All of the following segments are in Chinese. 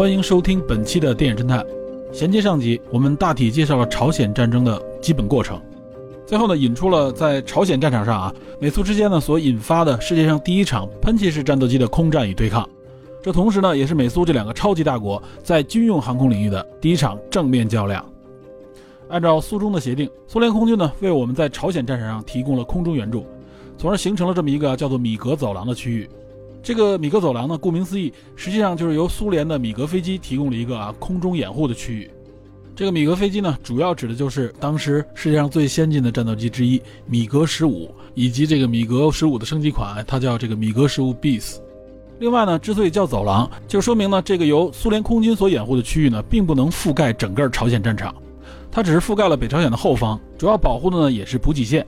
欢迎收听本期的电影侦探。衔接上集，我们大体介绍了朝鲜战争的基本过程，最后呢，引出了在朝鲜战场上啊，美苏之间呢所引发的世界上第一场喷气式战斗机的空战与对抗。这同时呢，也是美苏这两个超级大国在军用航空领域的第一场正面较量。按照苏中的协定，苏联空军呢为我们在朝鲜战场上提供了空中援助，从而形成了这么一个叫做米格走廊的区域。这个米格走廊呢，顾名思义，实际上就是由苏联的米格飞机提供了一个啊空中掩护的区域。这个米格飞机呢，主要指的就是当时世界上最先进的战斗机之一米格十五，以及这个米格十五的升级款，它叫这个米格十五 bis。另外呢，之所以叫走廊，就说明呢，这个由苏联空军所掩护的区域呢，并不能覆盖整个朝鲜战场，它只是覆盖了北朝鲜的后方，主要保护的呢也是补给线。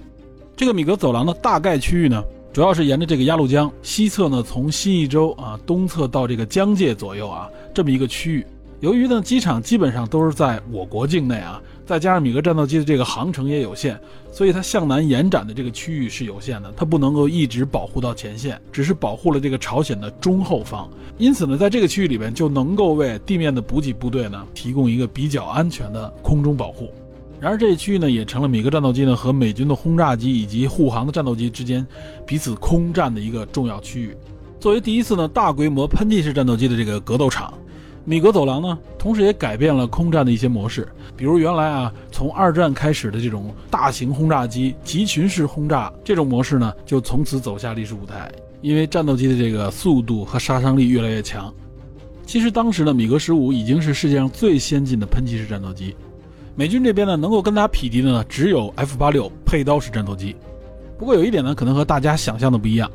这个米格走廊的大概区域呢。主要是沿着这个鸭绿江西侧呢，从新义州啊东侧到这个江界左右啊这么一个区域。由于呢机场基本上都是在我国境内啊，再加上米格战斗机的这个航程也有限，所以它向南延展的这个区域是有限的，它不能够一直保护到前线，只是保护了这个朝鲜的中后方。因此呢，在这个区域里边就能够为地面的补给部队呢提供一个比较安全的空中保护。然而，这一区域呢，也成了米格战斗机呢和美军的轰炸机以及护航的战斗机之间彼此空战的一个重要区域。作为第一次呢大规模喷气式战斗机的这个格斗场，米格走廊呢，同时也改变了空战的一些模式。比如原来啊，从二战开始的这种大型轰炸机集群式轰炸这种模式呢，就从此走下历史舞台。因为战斗机的这个速度和杀伤力越来越强。其实当时的米格十五已经是世界上最先进的喷气式战斗机。美军这边呢，能够跟它匹敌的呢，只有 F 八六配刀式战斗机。不过有一点呢，可能和大家想象的不一样，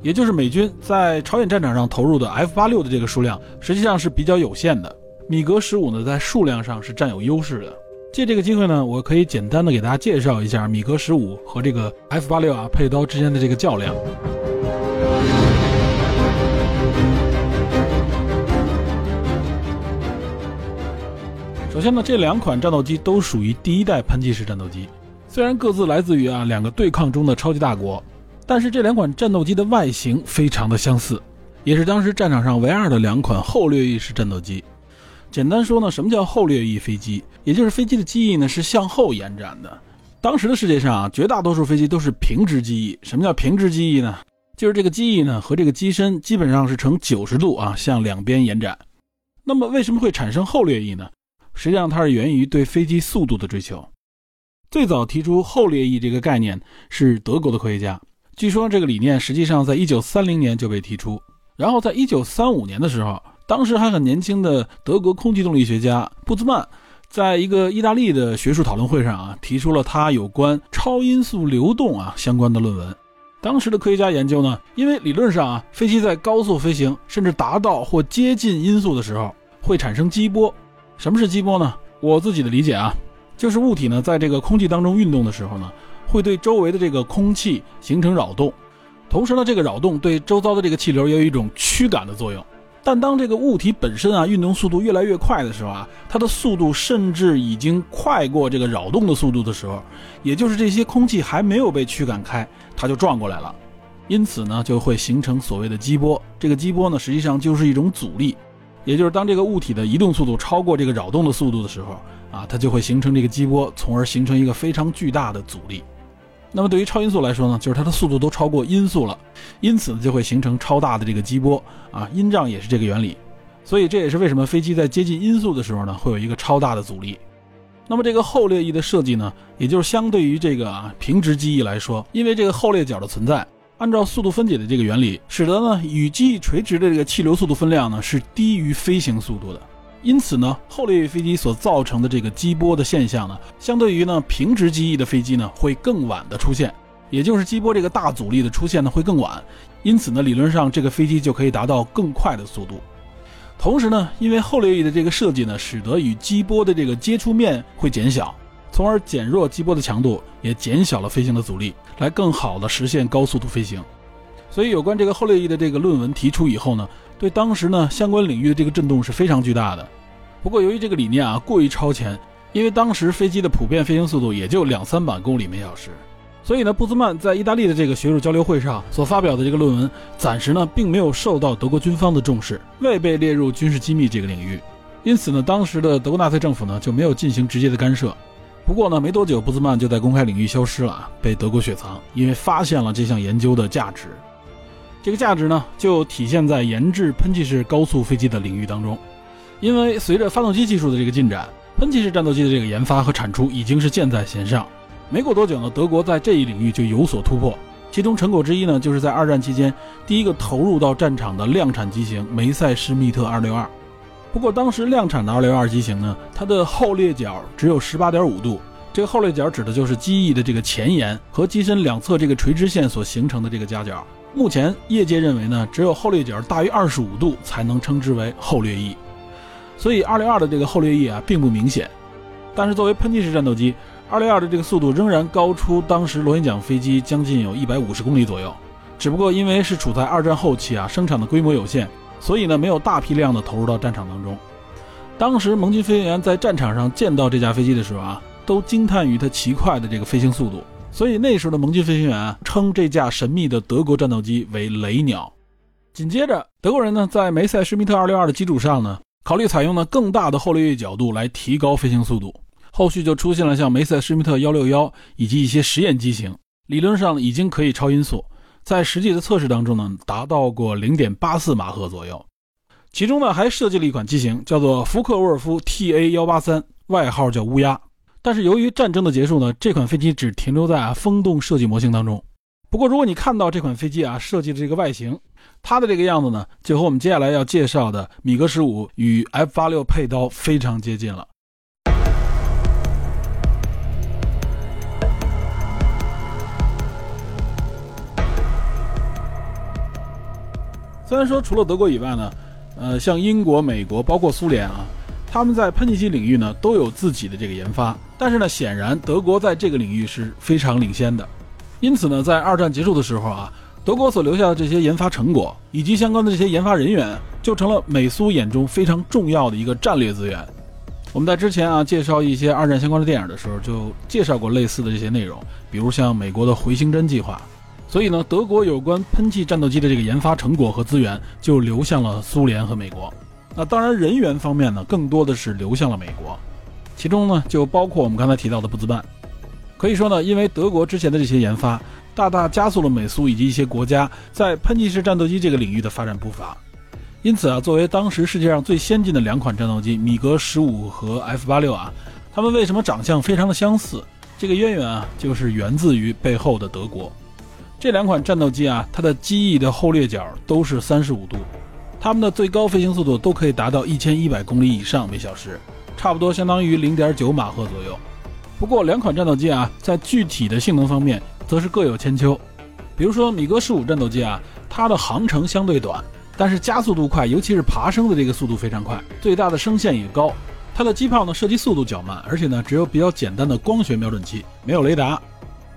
也就是美军在朝鲜战场上投入的 F 八六的这个数量，实际上是比较有限的。米格十五呢，在数量上是占有优势的。借这个机会呢，我可以简单的给大家介绍一下米格十五和这个 F 八六啊配刀之间的这个较量。首先呢，这两款战斗机都属于第一代喷气式战斗机，虽然各自来自于啊两个对抗中的超级大国，但是这两款战斗机的外形非常的相似，也是当时战场上唯二的两款后掠翼式战斗机。简单说呢，什么叫后掠翼飞机？也就是飞机的机翼呢是向后延展的。当时的世界上啊，绝大多数飞机都是平直机翼。什么叫平直机翼呢？就是这个机翼呢和这个机身基本上是呈九十度啊向两边延展。那么为什么会产生后掠翼呢？实际上，它是源于对飞机速度的追求。最早提出后掠翼这个概念是德国的科学家。据说这个理念实际上在1930年就被提出。然后在1935年的时候，当时还很年轻的德国空气动力学家布兹曼，在一个意大利的学术讨论会上啊，提出了他有关超音速流动啊相关的论文。当时的科学家研究呢，因为理论上啊，飞机在高速飞行甚至达到或接近音速的时候，会产生激波。什么是激波呢？我自己的理解啊，就是物体呢在这个空气当中运动的时候呢，会对周围的这个空气形成扰动，同时呢，这个扰动对周遭的这个气流也有一种驱赶的作用。但当这个物体本身啊运动速度越来越快的时候啊，它的速度甚至已经快过这个扰动的速度的时候，也就是这些空气还没有被驱赶开，它就撞过来了，因此呢，就会形成所谓的激波。这个激波呢，实际上就是一种阻力。也就是当这个物体的移动速度超过这个扰动的速度的时候，啊，它就会形成这个激波，从而形成一个非常巨大的阻力。那么对于超音速来说呢，就是它的速度都超过音速了，因此呢就会形成超大的这个激波。啊，音障也是这个原理。所以这也是为什么飞机在接近音速的时候呢，会有一个超大的阻力。那么这个后掠翼的设计呢，也就是相对于这个啊平直机翼来说，因为这个后掠角的存在。按照速度分解的这个原理，使得呢与机翼垂直的这个气流速度分量呢是低于飞行速度的，因此呢后掠翼飞机所造成的这个激波的现象呢，相对于呢平直机翼的飞机呢会更晚的出现，也就是激波这个大阻力的出现呢会更晚，因此呢，理论上这个飞机就可以达到更快的速度。同时呢，因为后掠翼的这个设计呢，使得与机波的这个接触面会减小，从而减弱激波的强度，也减小了飞行的阻力，来更好的实现高速度飞行。所以，有关这个后掠翼的这个论文提出以后呢，对当时呢相关领域的这个震动是非常巨大的。不过，由于这个理念啊过于超前，因为当时飞机的普遍飞行速度也就两三百公里每小时。所以呢，布兹曼在意大利的这个学术交流会上所发表的这个论文，暂时呢并没有受到德国军方的重视，未被列入军事机密这个领域。因此呢，当时的德国纳粹政府呢就没有进行直接的干涉。不过呢，没多久，布兹曼就在公开领域消失了，被德国雪藏，因为发现了这项研究的价值。这个价值呢，就体现在研制喷气式高速飞机的领域当中。因为随着发动机技术的这个进展，喷气式战斗机的这个研发和产出已经是箭在弦上。没过多久呢，德国在这一领域就有所突破。其中成果之一呢，就是在二战期间第一个投入到战场的量产机型梅塞施密特262。不过当时量产的262机型呢，它的后裂角只有18.5度。这个后裂角指的就是机翼的这个前沿和机身两侧这个垂直线所形成的这个夹角。目前业界认为呢，只有后裂角大于25度才能称之为后掠翼。所以262的这个后掠翼啊，并不明显。但是作为喷气式战斗机，二六二的这个速度仍然高出当时螺旋桨飞机将近有一百五十公里左右，只不过因为是处在二战后期啊，生产的规模有限，所以呢没有大批量的投入到战场当中。当时盟军飞行员在战场上见到这架飞机的时候啊，都惊叹于它奇快的这个飞行速度，所以那时候的盟军飞行员称这架神秘的德国战斗机为“雷鸟”。紧接着，德国人呢在梅塞施密特二六二的基础上呢，考虑采用呢更大的后掠翼角度来提高飞行速度。后续就出现了像梅塞施密特幺六幺以及一些实验机型，理论上已经可以超音速，在实际的测试当中呢，达到过零点八四马赫左右。其中呢，还设计了一款机型，叫做福克沃尔夫 TA 幺八三，外号叫乌鸦。但是由于战争的结束呢，这款飞机只停留在啊风洞设计模型当中。不过如果你看到这款飞机啊设计的这个外形，它的这个样子呢，就和我们接下来要介绍的米格十五与 F 八六配刀非常接近了。虽然说除了德国以外呢，呃，像英国、美国，包括苏联啊，他们在喷气机领域呢都有自己的这个研发，但是呢，显然德国在这个领域是非常领先的。因此呢，在二战结束的时候啊，德国所留下的这些研发成果以及相关的这些研发人员，就成了美苏眼中非常重要的一个战略资源。我们在之前啊介绍一些二战相关的电影的时候，就介绍过类似的这些内容，比如像美国的回形针计划。所以呢，德国有关喷气战斗机的这个研发成果和资源就流向了苏联和美国。那当然，人员方面呢，更多的是流向了美国，其中呢就包括我们刚才提到的布兹曼。可以说呢，因为德国之前的这些研发，大大加速了美苏以及一些国家在喷气式战斗机这个领域的发展步伐。因此啊，作为当时世界上最先进的两款战斗机，米格十五和 F 八六啊，它们为什么长相非常的相似？这个渊源啊，就是源自于背后的德国。这两款战斗机啊，它的机翼的后掠角都是三十五度，它们的最高飞行速度都可以达到一千一百公里以上每小时，差不多相当于零点九马赫左右。不过两款战斗机啊，在具体的性能方面则是各有千秋。比如说米格十五战斗机啊，它的航程相对短，但是加速度快，尤其是爬升的这个速度非常快，最大的升限也高。它的机炮呢，射击速度较慢，而且呢，只有比较简单的光学瞄准器，没有雷达，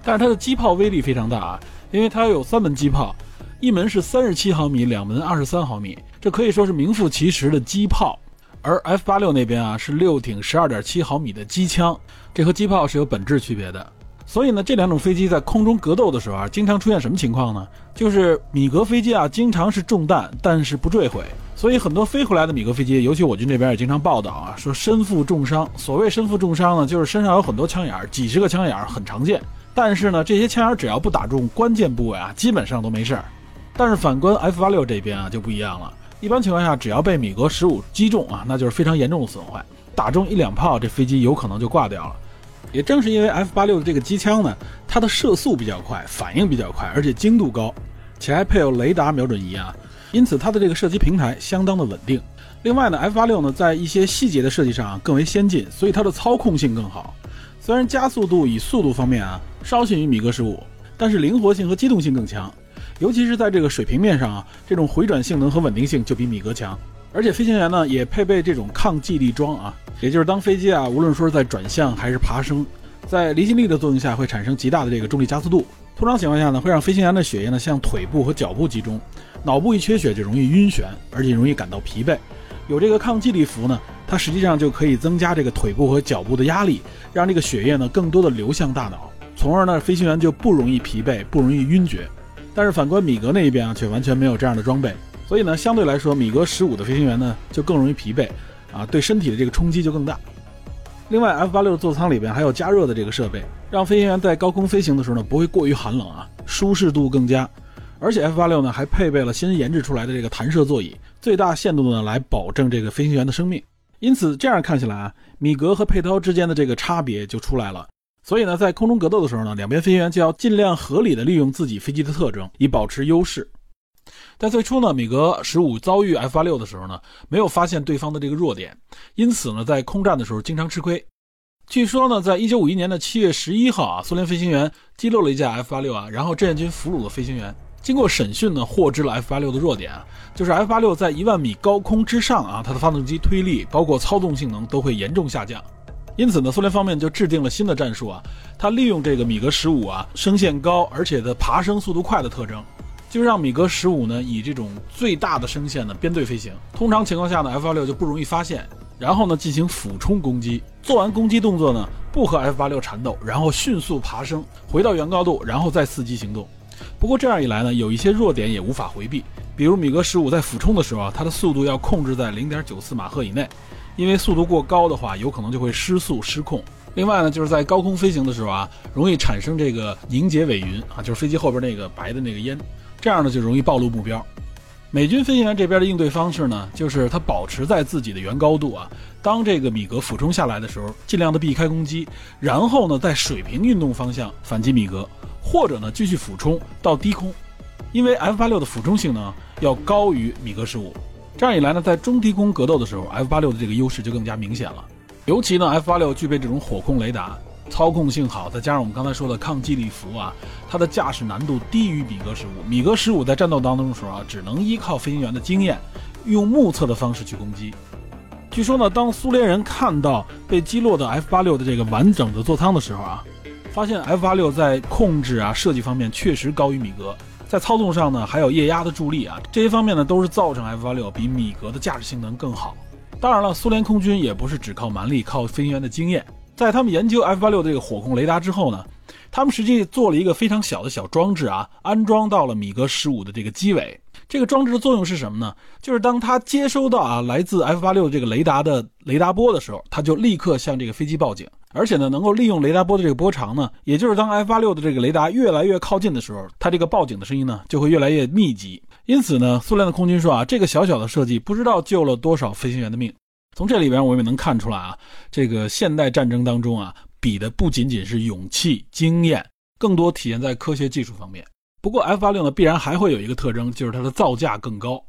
但是它的机炮威力非常大啊。因为它有三门机炮，一门是三十七毫米，两门二十三毫米，这可以说是名副其实的机炮。而 F 八六那边啊是六挺十二点七毫米的机枪，这和机炮是有本质区别的。所以呢，这两种飞机在空中格斗的时候啊，经常出现什么情况呢？就是米格飞机啊，经常是中弹，但是不坠毁。所以很多飞回来的米格飞机，尤其我军这边也经常报道啊，说身负重伤。所谓身负重伤呢，就是身上有很多枪眼，几十个枪眼，很常见。但是呢，这些枪眼只要不打中关键部位啊，基本上都没事儿。但是反观 F 八六这边啊就不一样了，一般情况下只要被米格十五击中啊，那就是非常严重的损坏，打中一两炮，这飞机有可能就挂掉了。也正是因为 F 八六的这个机枪呢，它的射速比较快，反应比较快，而且精度高，且还配有雷达瞄准仪啊，因此它的这个射击平台相当的稳定。另外呢，F 八六呢在一些细节的设计上更为先进，所以它的操控性更好。虽然加速度与速度方面啊稍逊于米格十五，但是灵活性和机动性更强。尤其是在这个水平面上啊，这种回转性能和稳定性就比米格强。而且飞行员呢也配备这种抗寄力桩啊，也就是当飞机啊无论说是在转向还是爬升，在离心力的作用下会产生极大的这个重力加速度。通常情况下呢，会让飞行员的血液呢向腿部和脚部集中，脑部一缺血就容易晕眩，而且容易感到疲惫。有这个抗寄力服呢，它实际上就可以增加这个腿部和脚部的压力，让这个血液呢更多的流向大脑，从而呢飞行员就不容易疲惫，不容易晕厥。但是反观米格那一边啊，却完全没有这样的装备。所以呢，相对来说，米格十五的飞行员呢就更容易疲惫，啊，对身体的这个冲击就更大。另外，F 八六座舱里边还有加热的这个设备，让飞行员在高空飞行的时候呢不会过于寒冷啊，舒适度更佳。而且 F 八六呢还配备了新研制出来的这个弹射座椅，最大限度的呢来保证这个飞行员的生命。因此，这样看起来啊，米格和佩涛之间的这个差别就出来了。所以呢，在空中格斗的时候呢，两边飞行员就要尽量合理的利用自己飞机的特征，以保持优势。在最初呢，米格十五遭遇 F 八六的时候呢，没有发现对方的这个弱点，因此呢，在空战的时候经常吃亏。据说呢，在一九五一年的七月十一号啊，苏联飞行员击落了一架 F 八六啊，然后志愿军俘虏了飞行员。经过审讯呢，获知了 F 八六的弱点啊，就是 F 八六在一万米高空之上啊，它的发动机推力包括操纵性能都会严重下降。因此呢，苏联方面就制定了新的战术啊，它利用这个米格十五啊升限高，而且的爬升速度快的特征。就让米格十五呢以这种最大的升限呢编队飞行，通常情况下呢 F 八六就不容易发现，然后呢进行俯冲攻击，做完攻击动作呢不和 F 八六缠斗，然后迅速爬升回到原高度，然后再伺机行动。不过这样一来呢，有一些弱点也无法回避，比如米格十五在俯冲的时候啊，它的速度要控制在零点九四马赫以内，因为速度过高的话，有可能就会失速失控。另外呢，就是在高空飞行的时候啊，容易产生这个凝结尾云啊，就是飞机后边那个白的那个烟。这样呢就容易暴露目标。美军飞行员这边的应对方式呢，就是他保持在自己的原高度啊，当这个米格俯冲下来的时候，尽量的避开攻击，然后呢在水平运动方向反击米格，或者呢继续俯冲到低空。因为 F 八六的俯冲性能要高于米格十五，这样一来呢，在中低空格斗的时候，F 八六的这个优势就更加明显了。尤其呢，F 八六具备这种火控雷达。操控性好，再加上我们刚才说的抗击力服啊，它的驾驶难度低于米格十五。米格十五在战斗当中的时候啊，只能依靠飞行员的经验，用目测的方式去攻击。据说呢，当苏联人看到被击落的 F 八六的这个完整的座舱的时候啊，发现 F 八六在控制啊设计方面确实高于米格，在操纵上呢还有液压的助力啊，这些方面呢都是造成 F 八六比米格的驾驶性能更好。当然了，苏联空军也不是只靠蛮力，靠飞行员的经验。在他们研究 F 八六这个火控雷达之后呢，他们实际做了一个非常小的小装置啊，安装到了米格十五的这个机尾。这个装置的作用是什么呢？就是当它接收到啊来自 F 八六这个雷达的雷达波的时候，它就立刻向这个飞机报警，而且呢能够利用雷达波的这个波长呢，也就是当 F 八六的这个雷达越来越靠近的时候，它这个报警的声音呢就会越来越密集。因此呢，苏联的空军说啊，这个小小的设计不知道救了多少飞行员的命。从这里边我们也能看出来啊，这个现代战争当中啊，比的不仅仅是勇气、经验，更多体现在科学技术方面。不过 F 八六呢，必然还会有一个特征，就是它的造价更高，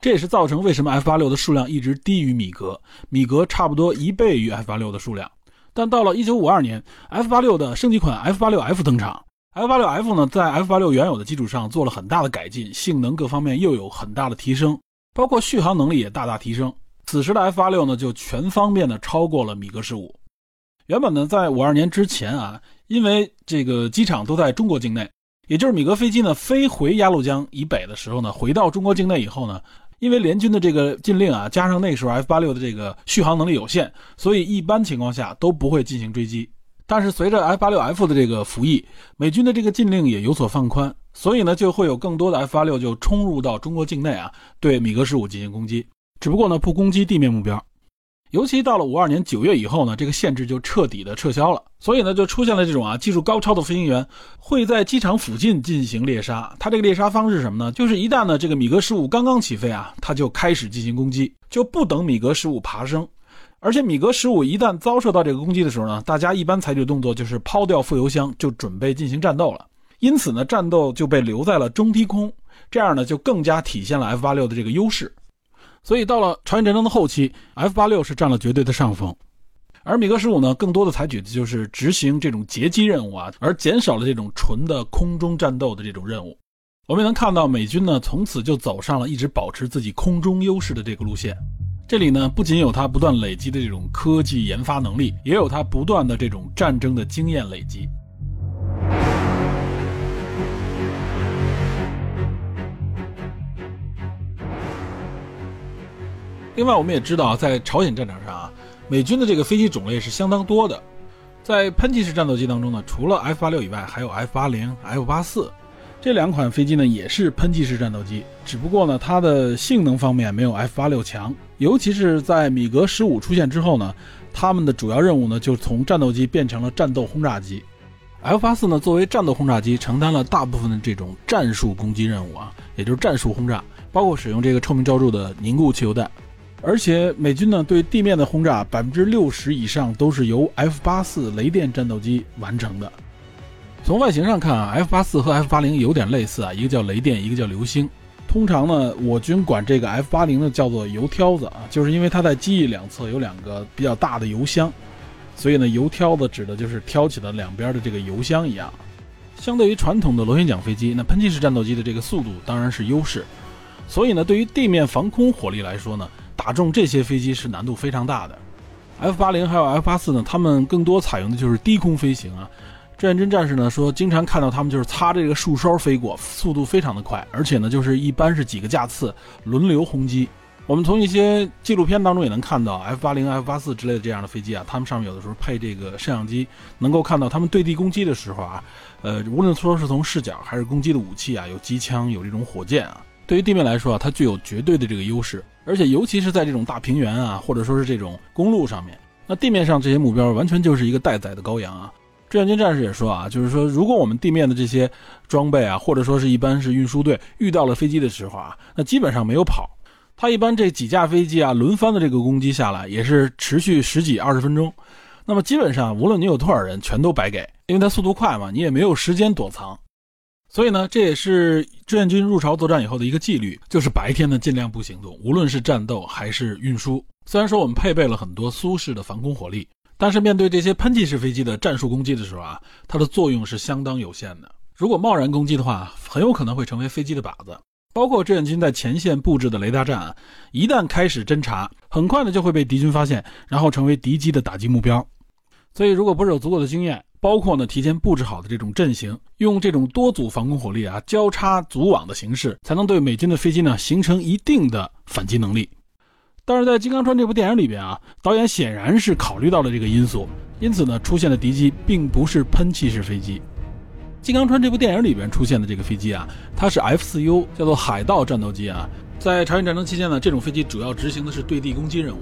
这也是造成为什么 F 八六的数量一直低于米格，米格差不多一倍于 F 八六的数量。但到了一九五二年，F 八六的升级款 F 八六 F 登场，F 八六 F 呢，在 F 八六原有的基础上做了很大的改进，性能各方面又有很大的提升，包括续航能力也大大提升。此时的 F 八六呢，就全方面的超过了米格十五。原本呢，在五二年之前啊，因为这个机场都在中国境内，也就是米格飞机呢飞回鸭绿江以北的时候呢，回到中国境内以后呢，因为联军的这个禁令啊，加上那时候 F 八六的这个续航能力有限，所以一般情况下都不会进行追击。但是随着 F 八六 F 的这个服役，美军的这个禁令也有所放宽，所以呢，就会有更多的 F 八六就冲入到中国境内啊，对米格十五进行攻击。只不过呢，不攻击地面目标，尤其到了五二年九月以后呢，这个限制就彻底的撤销了。所以呢，就出现了这种啊技术高超的飞行员会在机场附近进行猎杀。他这个猎杀方式是什么呢？就是一旦呢这个米格十五刚刚起飞啊，他就开始进行攻击，就不等米格十五爬升。而且米格十五一旦遭受到这个攻击的时候呢，大家一般采取动作就是抛掉副油箱，就准备进行战斗了。因此呢，战斗就被留在了中低空，这样呢就更加体现了 F 八六的这个优势。所以到了朝鲜战争的后期，F 八六是占了绝对的上风，而米格十五呢，更多的采取的就是执行这种截击任务啊，而减少了这种纯的空中战斗的这种任务。我们能看到美军呢从此就走上了一直保持自己空中优势的这个路线。这里呢不仅有它不断累积的这种科技研发能力，也有它不断的这种战争的经验累积。另外，我们也知道，在朝鲜战场上啊，美军的这个飞机种类是相当多的。在喷气式战斗机当中呢，除了 F 八六以外，还有 F 八零、F 八四这两款飞机呢，也是喷气式战斗机。只不过呢，它的性能方面没有 F 八六强。尤其是在米格十五出现之后呢，他们的主要任务呢，就从战斗机变成了战斗轰炸机。F 八四呢，作为战斗轰炸机，承担了大部分的这种战术攻击任务啊，也就是战术轰炸，包括使用这个臭名昭著的凝固汽油弹。而且美军呢对地面的轰炸百分之六十以上都是由 F 八四雷电战斗机完成的。从外形上看啊，F 八四和 F 八零有点类似啊，一个叫雷电，一个叫流星。通常呢，我军管这个 F 八零呢叫做油挑子啊，就是因为它在机翼两侧有两个比较大的油箱，所以呢，油挑子指的就是挑起的两边的这个油箱一样。相对于传统的螺旋桨飞机，那喷气式战斗机的这个速度当然是优势，所以呢，对于地面防空火力来说呢。打中这些飞机是难度非常大的，F 八零还有 F 八四呢，他们更多采用的就是低空飞行啊。志愿军战士呢说，经常看到他们就是擦着这个树梢飞过，速度非常的快，而且呢就是一般是几个架次轮流轰击。我们从一些纪录片当中也能看到 F 八零、F 八四之类的这样的飞机啊，他们上面有的时候配这个摄像机，能够看到他们对地攻击的时候啊，呃，无论说是从视角还是攻击的武器啊，有机枪，有这种火箭啊。对于地面来说啊，它具有绝对的这个优势，而且尤其是在这种大平原啊，或者说是这种公路上面，那地面上这些目标完全就是一个待宰的羔羊啊。志愿军战士也说啊，就是说，如果我们地面的这些装备啊，或者说是一般是运输队遇到了飞机的时候啊，那基本上没有跑，它一般这几架飞机啊轮番的这个攻击下来，也是持续十几二十分钟，那么基本上无论你有多少人，全都白给，因为它速度快嘛，你也没有时间躲藏。所以呢，这也是志愿军入朝作战以后的一个纪律，就是白天呢尽量不行动，无论是战斗还是运输。虽然说我们配备了很多苏式的防空火力，但是面对这些喷气式飞机的战术攻击的时候啊，它的作用是相当有限的。如果贸然攻击的话，很有可能会成为飞机的靶子。包括志愿军在前线布置的雷达站啊，一旦开始侦察，很快呢就会被敌军发现，然后成为敌机的打击目标。所以，如果不是有足够的经验，包括呢，提前布置好的这种阵型，用这种多组防空火力啊，交叉组网的形式，才能对美军的飞机呢形成一定的反击能力。但是在《金刚川》这部电影里边啊，导演显然是考虑到了这个因素，因此呢，出现的敌机并不是喷气式飞机。《金刚川》这部电影里边出现的这个飞机啊，它是 F-4U，叫做海盗战斗机啊。在朝鲜战争期间呢，这种飞机主要执行的是对地攻击任务。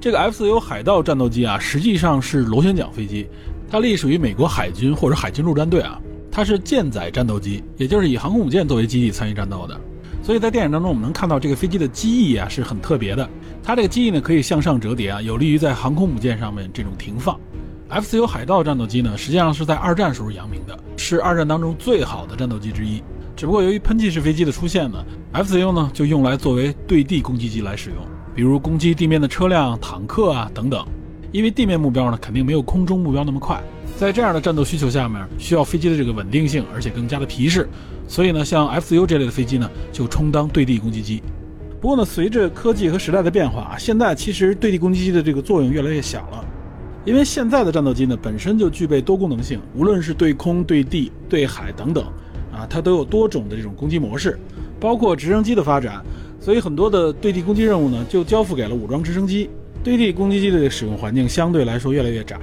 这个 F-4U 海盗战斗机啊，实际上是螺旋桨飞机。它隶属于美国海军或者海军陆战队啊，它是舰载战斗机，也就是以航空母舰作为基地参与战斗的。所以在电影当中，我们能看到这个飞机的机翼啊是很特别的，它这个机翼呢可以向上折叠啊，有利于在航空母舰上面这种停放。F-4U 海盗战斗机呢，实际上是在二战时候扬名的，是二战当中最好的战斗机之一。只不过由于喷气式飞机的出现呢，F-4U 呢就用来作为对地攻击机来使用，比如攻击地面的车辆、坦克啊等等。因为地面目标呢，肯定没有空中目标那么快，在这样的战斗需求下面，需要飞机的这个稳定性，而且更加的皮实，所以呢，像 F-4U 这类的飞机呢，就充当对地攻击机。不过呢，随着科技和时代的变化，现在其实对地攻击机的这个作用越来越小了，因为现在的战斗机呢，本身就具备多功能性，无论是对空、对地、对海等等，啊，它都有多种的这种攻击模式，包括直升机的发展，所以很多的对地攻击任务呢，就交付给了武装直升机。对地攻击机的使用环境相对来说越来越窄。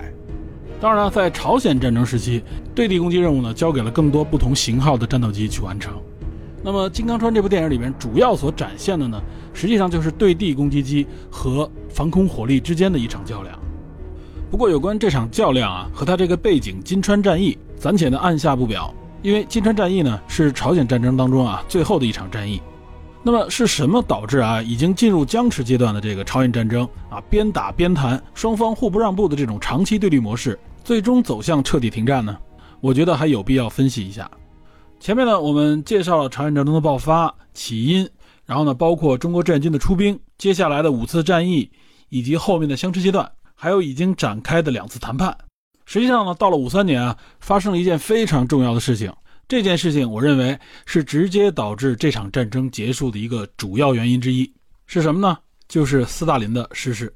当然了，在朝鲜战争时期，对地攻击任务呢交给了更多不同型号的战斗机去完成。那么，《金刚川》这部电影里面主要所展现的呢，实际上就是对地攻击机和防空火力之间的一场较量。不过，有关这场较量啊和它这个背景金川战役，暂且呢按下不表，因为金川战役呢是朝鲜战争当中啊最后的一场战役。那么是什么导致啊已经进入僵持阶段的这个朝鲜战争啊边打边谈，双方互不让步的这种长期对立模式，最终走向彻底停战呢？我觉得还有必要分析一下。前面呢我们介绍了朝鲜战争的爆发起因，然后呢包括中国志愿军的出兵，接下来的五次战役，以及后面的相持阶段，还有已经展开的两次谈判。实际上呢到了五三年啊，发生了一件非常重要的事情。这件事情，我认为是直接导致这场战争结束的一个主要原因之一，是什么呢？就是斯大林的逝世。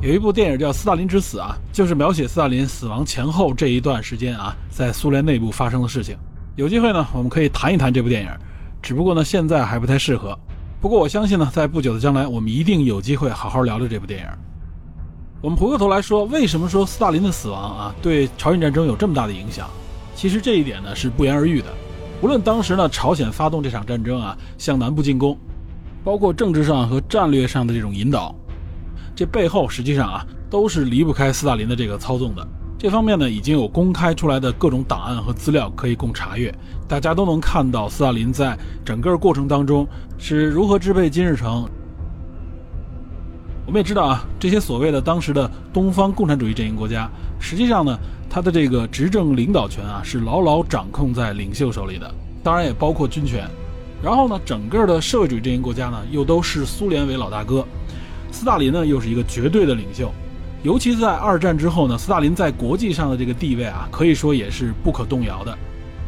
有一部电影叫《斯大林之死》啊，就是描写斯大林死亡前后这一段时间啊，在苏联内部发生的事情。有机会呢，我们可以谈一谈这部电影，只不过呢，现在还不太适合。不过我相信呢，在不久的将来，我们一定有机会好好聊聊这部电影。我们回过头来说，为什么说斯大林的死亡啊，对朝鲜战争有这么大的影响？其实这一点呢，是不言而喻的。无论当时呢，朝鲜发动这场战争啊，向南部进攻，包括政治上和战略上的这种引导。这背后实际上啊，都是离不开斯大林的这个操纵的。这方面呢，已经有公开出来的各种档案和资料可以供查阅，大家都能看到斯大林在整个过程当中是如何支配金日成。我们也知道啊，这些所谓的当时的东方共产主义阵营国家，实际上呢，它的这个执政领导权啊，是牢牢掌控在领袖手里的，当然也包括军权。然后呢，整个的社会主义阵营国家呢，又都是苏联为老大哥。斯大林呢，又是一个绝对的领袖，尤其在二战之后呢，斯大林在国际上的这个地位啊，可以说也是不可动摇的。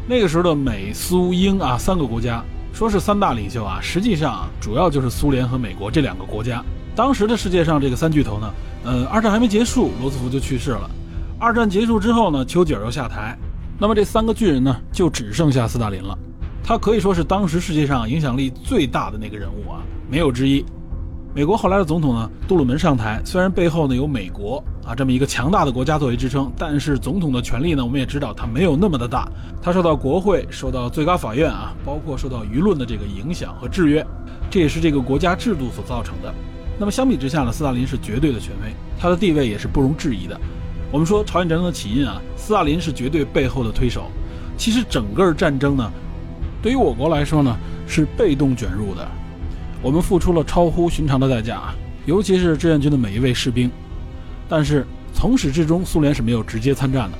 那个时候的美苏英啊三个国家，说是三大领袖啊，实际上，主要就是苏联和美国这两个国家。当时的世界上这个三巨头呢，呃，二战还没结束，罗斯福就去世了。二战结束之后呢，丘吉尔又下台，那么这三个巨人呢，就只剩下斯大林了。他可以说是当时世界上影响力最大的那个人物啊，没有之一。美国后来的总统呢，杜鲁门上台，虽然背后呢有美国啊这么一个强大的国家作为支撑，但是总统的权力呢，我们也知道他没有那么的大，他受到国会、受到最高法院啊，包括受到舆论的这个影响和制约，这也是这个国家制度所造成的。那么相比之下呢，斯大林是绝对的权威，他的地位也是不容置疑的。我们说朝鲜战争的起因啊，斯大林是绝对背后的推手。其实整个战争呢，对于我国来说呢，是被动卷入的。我们付出了超乎寻常的代价，尤其是志愿军的每一位士兵。但是从始至终，苏联是没有直接参战的，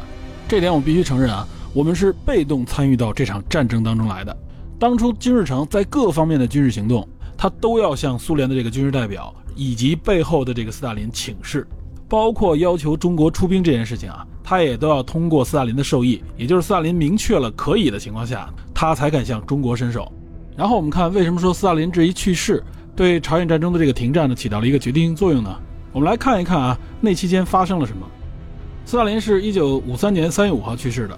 这点我必须承认啊。我们是被动参与到这场战争当中来的。当初金日成在各方面的军事行动，他都要向苏联的这个军事代表以及背后的这个斯大林请示，包括要求中国出兵这件事情啊，他也都要通过斯大林的授意，也就是斯大林明确了可以的情况下，他才敢向中国伸手。然后我们看，为什么说斯大林这一去世对朝鲜战争的这个停战呢起到了一个决定性作用呢？我们来看一看啊，那期间发生了什么。斯大林是一九五三年三月五号去世的，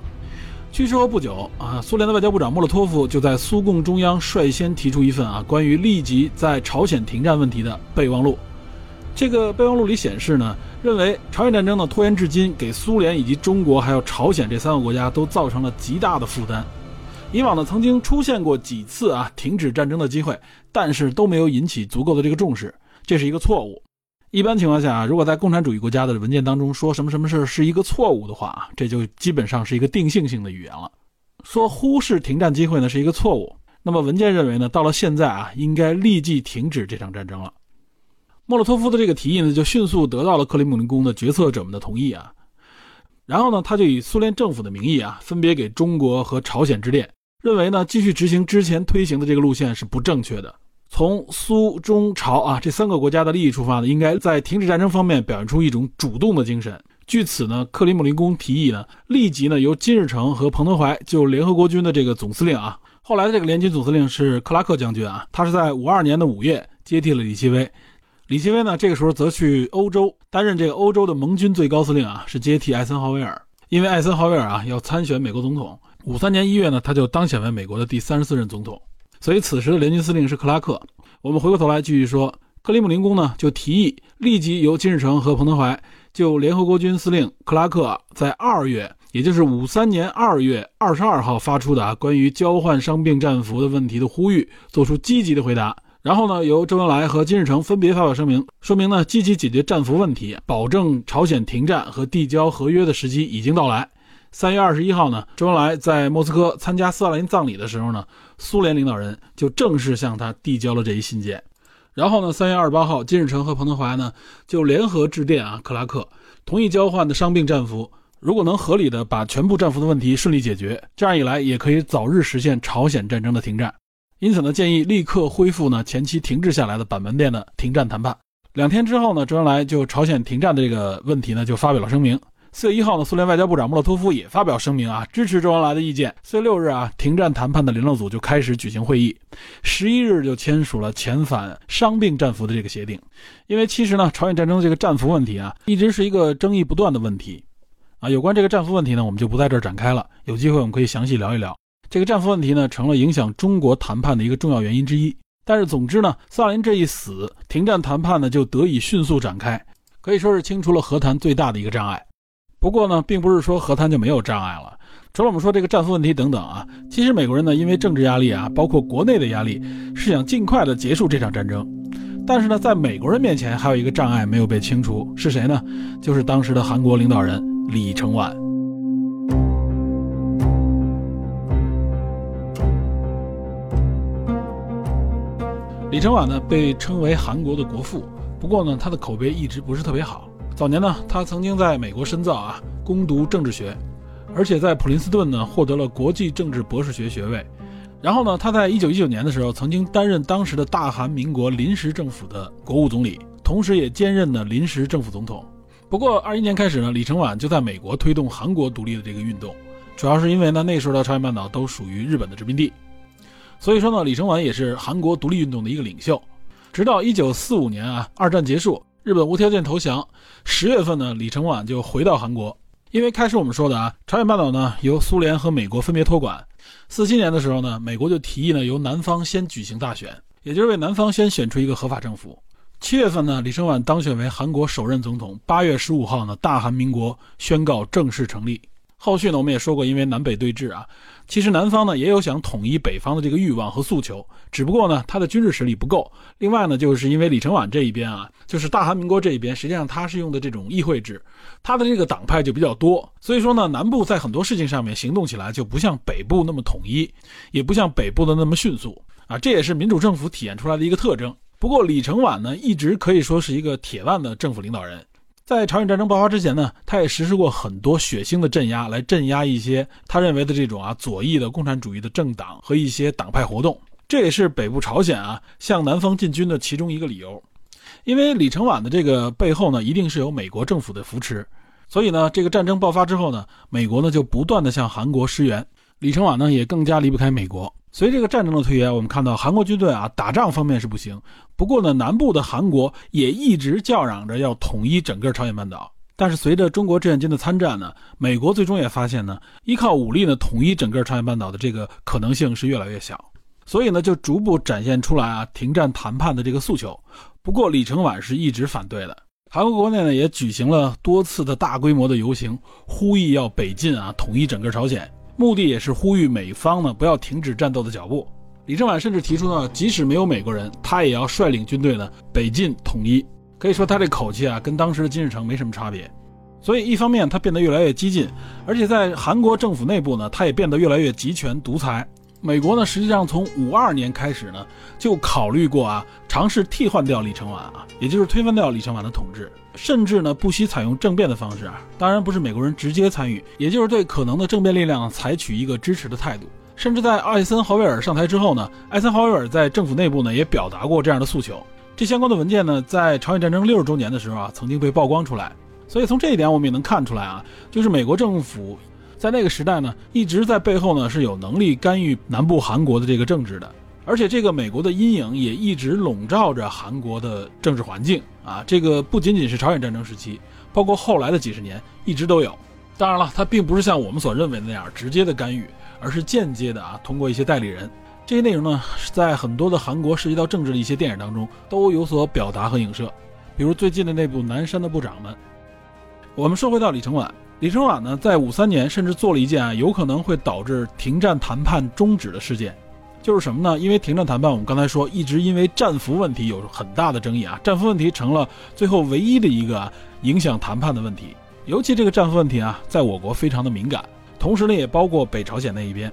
去世后不久啊，苏联的外交部长莫洛托夫就在苏共中央率先提出一份啊关于立即在朝鲜停战问题的备忘录。这个备忘录里显示呢，认为朝鲜战争的拖延至今，给苏联以及中国还有朝鲜这三个国家都造成了极大的负担。以往呢，曾经出现过几次啊停止战争的机会，但是都没有引起足够的这个重视，这是一个错误。一般情况下啊，如果在共产主义国家的文件当中说什么什么事是一个错误的话啊，这就基本上是一个定性性的语言了。说忽视停战机会呢是一个错误，那么文件认为呢，到了现在啊，应该立即停止这场战争了。莫洛托夫的这个提议呢，就迅速得到了克里姆林宫的决策者们的同意啊。然后呢，他就以苏联政府的名义啊，分别给中国和朝鲜致电。认为呢，继续执行之前推行的这个路线是不正确的。从苏中朝啊这三个国家的利益出发呢，应该在停止战争方面表现出一种主动的精神。据此呢，克里姆林宫提议呢，立即呢由金日成和彭德怀就联合国军的这个总司令啊，后来的这个联军总司令是克拉克将军啊，他是在五二年的五月接替了李奇微。李奇微呢这个时候则去欧洲担任这个欧洲的盟军最高司令啊，是接替艾森豪威尔，因为艾森豪威尔啊要参选美国总统。五三年一月呢，他就当选为美国的第三十四任总统，所以此时的联军司令是克拉克。我们回过头来继续说，克里姆林宫呢就提议立即由金日成和彭德怀就联合国军司令克拉克在二月，也就是五三年二月二十二号发出的啊关于交换伤病战俘的问题的呼吁，做出积极的回答。然后呢，由周恩来和金日成分别发表声明，说明呢积极解决战俘问题，保证朝鲜停战和递交合约的时机已经到来。三月二十一号呢，周恩来在莫斯科参加斯大林葬礼的时候呢，苏联领导人就正式向他递交了这一信件。然后呢，三月二十八号，金日成和彭德怀呢就联合致电啊克拉克，同意交换的伤病战俘，如果能合理的把全部战俘的问题顺利解决，这样一来也可以早日实现朝鲜战争的停战。因此呢，建议立刻恢复呢前期停滞下来的板门店的停战谈判。两天之后呢，周恩来就朝鲜停战的这个问题呢，就发表了声明。四月一号呢，苏联外交部长莫洛托夫也发表声明啊，支持周恩来的意见。四月六日啊，停战谈判的联络组就开始举行会议，十一日就签署了遣返伤病战俘的这个协定。因为其实呢，朝鲜战争这个战俘问题啊，一直是一个争议不断的问题啊。有关这个战俘问题呢，我们就不在这儿展开了，有机会我们可以详细聊一聊。这个战俘问题呢，成了影响中国谈判的一个重要原因之一。但是总之呢，斯大林这一死，停战谈判呢就得以迅速展开，可以说是清除了和谈最大的一个障碍。不过呢，并不是说和谈就没有障碍了。除了我们说这个战俘问题等等啊，其实美国人呢，因为政治压力啊，包括国内的压力，是想尽快的结束这场战争。但是呢，在美国人面前还有一个障碍没有被清除，是谁呢？就是当时的韩国领导人李承晚。李承晚呢，被称为韩国的国父，不过呢，他的口碑一直不是特别好。早年呢，他曾经在美国深造啊，攻读政治学，而且在普林斯顿呢获得了国际政治博士学学位。然后呢，他在一九一九年的时候，曾经担任当时的大韩民国临时政府的国务总理，同时也兼任了临时政府总统。不过二一年开始呢，李承晚就在美国推动韩国独立的这个运动，主要是因为呢，那时候的朝鲜半岛都属于日本的殖民地，所以说呢，李承晚也是韩国独立运动的一个领袖。直到一九四五年啊，二战结束。日本无条件投降，十月份呢，李承晚就回到韩国。因为开始我们说的啊，朝鲜半岛呢由苏联和美国分别托管。四七年的时候呢，美国就提议呢由南方先举行大选，也就是为南方先选出一个合法政府。七月份呢，李承晚当选为韩国首任总统。八月十五号呢，大韩民国宣告正式成立。后续呢，我们也说过，因为南北对峙啊，其实南方呢也有想统一北方的这个欲望和诉求，只不过呢，他的军事实力不够。另外呢，就是因为李承晚这一边啊，就是大韩民国这一边，实际上他是用的这种议会制，他的这个党派就比较多，所以说呢，南部在很多事情上面行动起来就不像北部那么统一，也不像北部的那么迅速啊，这也是民主政府体现出来的一个特征。不过李承晚呢，一直可以说是一个铁腕的政府领导人。在朝鲜战争爆发之前呢，他也实施过很多血腥的镇压，来镇压一些他认为的这种啊左翼的共产主义的政党和一些党派活动。这也是北部朝鲜啊向南方进军的其中一个理由。因为李承晚的这个背后呢，一定是有美国政府的扶持，所以呢，这个战争爆发之后呢，美国呢就不断的向韩国支援，李承晚呢也更加离不开美国。随这个战争的推演，我们看到韩国军队啊打仗方面是不行，不过呢，南部的韩国也一直叫嚷着要统一整个朝鲜半岛。但是随着中国志愿军的参战呢，美国最终也发现呢，依靠武力呢统一整个朝鲜半岛的这个可能性是越来越小，所以呢就逐步展现出来啊停战谈判的这个诉求。不过李承晚是一直反对的，韩国国内呢也举行了多次的大规模的游行，呼吁要北进啊统一整个朝鲜。目的也是呼吁美方呢不要停止战斗的脚步。李承晚甚至提出呢，即使没有美国人，他也要率领军队呢北进统一。可以说他这口气啊，跟当时的金日成没什么差别。所以一方面他变得越来越激进，而且在韩国政府内部呢，他也变得越来越集权独裁。美国呢，实际上从五二年开始呢，就考虑过啊，尝试替换掉李承晚啊，也就是推翻掉李承晚的统治，甚至呢不惜采用政变的方式啊，当然不是美国人直接参与，也就是对可能的政变力量采取一个支持的态度。甚至在艾森豪威尔上台之后呢，艾森豪威尔在政府内部呢也表达过这样的诉求。这相关的文件呢，在朝鲜战争六十周年的时候啊，曾经被曝光出来。所以从这一点我们也能看出来啊，就是美国政府。在那个时代呢，一直在背后呢是有能力干预南部韩国的这个政治的，而且这个美国的阴影也一直笼罩着韩国的政治环境啊。这个不仅仅是朝鲜战争时期，包括后来的几十年一直都有。当然了，它并不是像我们所认为的那样直接的干预，而是间接的啊，通过一些代理人。这些内容呢，在很多的韩国涉及到政治的一些电影当中都有所表达和影射，比如最近的那部《南山的部长们》。我们说回到李承晚。李承晚呢，在五三年甚至做了一件啊，有可能会导致停战谈判终止的事件，就是什么呢？因为停战谈判，我们刚才说一直因为战俘问题有很大的争议啊，战俘问题成了最后唯一的一个影响谈判的问题。尤其这个战俘问题啊，在我国非常的敏感，同时呢，也包括北朝鲜那一边，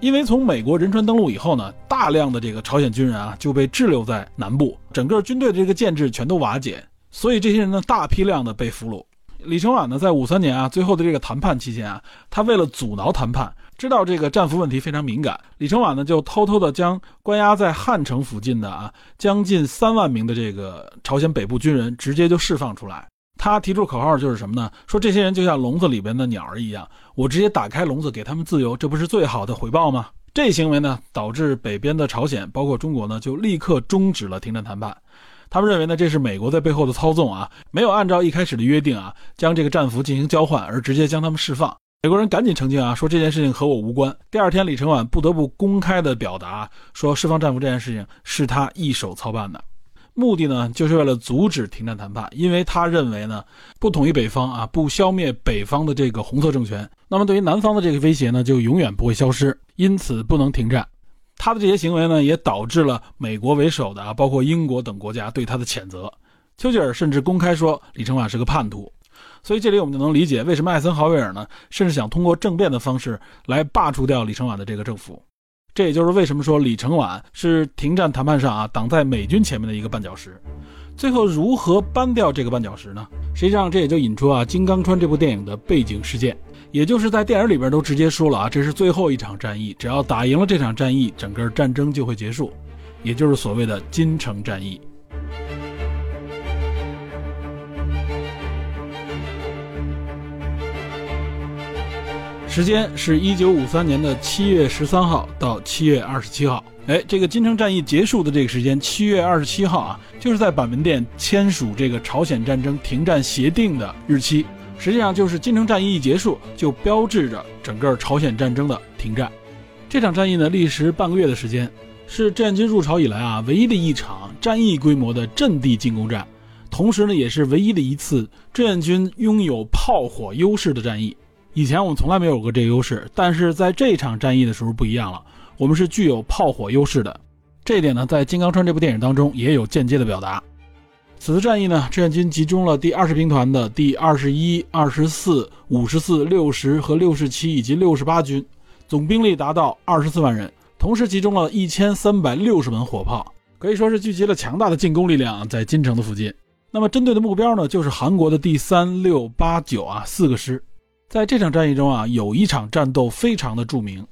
因为从美国仁川登陆以后呢，大量的这个朝鲜军人啊就被滞留在南部，整个军队的这个建制全都瓦解，所以这些人呢，大批量的被俘虏。李承晚呢，在五三年啊最后的这个谈判期间啊，他为了阻挠谈判，知道这个战俘问题非常敏感，李承晚呢就偷偷的将关押在汉城附近的啊将近三万名的这个朝鲜北部军人直接就释放出来。他提出口号就是什么呢？说这些人就像笼子里边的鸟儿一样，我直接打开笼子给他们自由，这不是最好的回报吗？这行为呢，导致北边的朝鲜，包括中国呢，就立刻终止了停战谈判。他们认为呢，这是美国在背后的操纵啊，没有按照一开始的约定啊，将这个战俘进行交换，而直接将他们释放。美国人赶紧澄清啊，说这件事情和我无关。第二天，李承晚不得不公开的表达说，释放战俘这件事情是他一手操办的，目的呢，就是为了阻止停战谈判，因为他认为呢，不统一北方啊，不消灭北方的这个红色政权，那么对于南方的这个威胁呢，就永远不会消失，因此不能停战。他的这些行为呢，也导致了美国为首的啊，包括英国等国家对他的谴责。丘吉尔甚至公开说李承晚是个叛徒。所以这里我们就能理解为什么艾森豪威尔呢，甚至想通过政变的方式来罢黜掉李承晚的这个政府。这也就是为什么说李承晚是停战谈判上啊挡在美军前面的一个绊脚石。最后如何扳掉这个绊脚石呢？实际上这也就引出啊《金刚川》这部电影的背景事件。也就是在电影里边都直接说了啊，这是最后一场战役，只要打赢了这场战役，整个战争就会结束，也就是所谓的金城战役。时间是一九五三年的七月十三号到七月二十七号。哎，这个金城战役结束的这个时间，七月二十七号啊，就是在板门店签署这个朝鲜战争停战协定的日期。实际上就是金城战役一结束，就标志着整个朝鲜战争的停战。这场战役呢，历时半个月的时间，是志愿军入朝以来啊唯一的一场战役规模的阵地进攻战，同时呢，也是唯一的一次志愿军拥有炮火优势的战役。以前我们从来没有过这个优势，但是在这场战役的时候不一样了，我们是具有炮火优势的。这一点呢，在《金刚川》这部电影当中也有间接的表达。此次战役呢，志愿军集中了第二十兵团的第二十一、二十四、五十四、六十和六十七以及六十八军，总兵力达到二十四万人，同时集中了一千三百六十门火炮，可以说是聚集了强大的进攻力量在金城的附近。那么针对的目标呢，就是韩国的第三、六、八、九啊四个师。在这场战役中啊，有一场战斗非常的著名，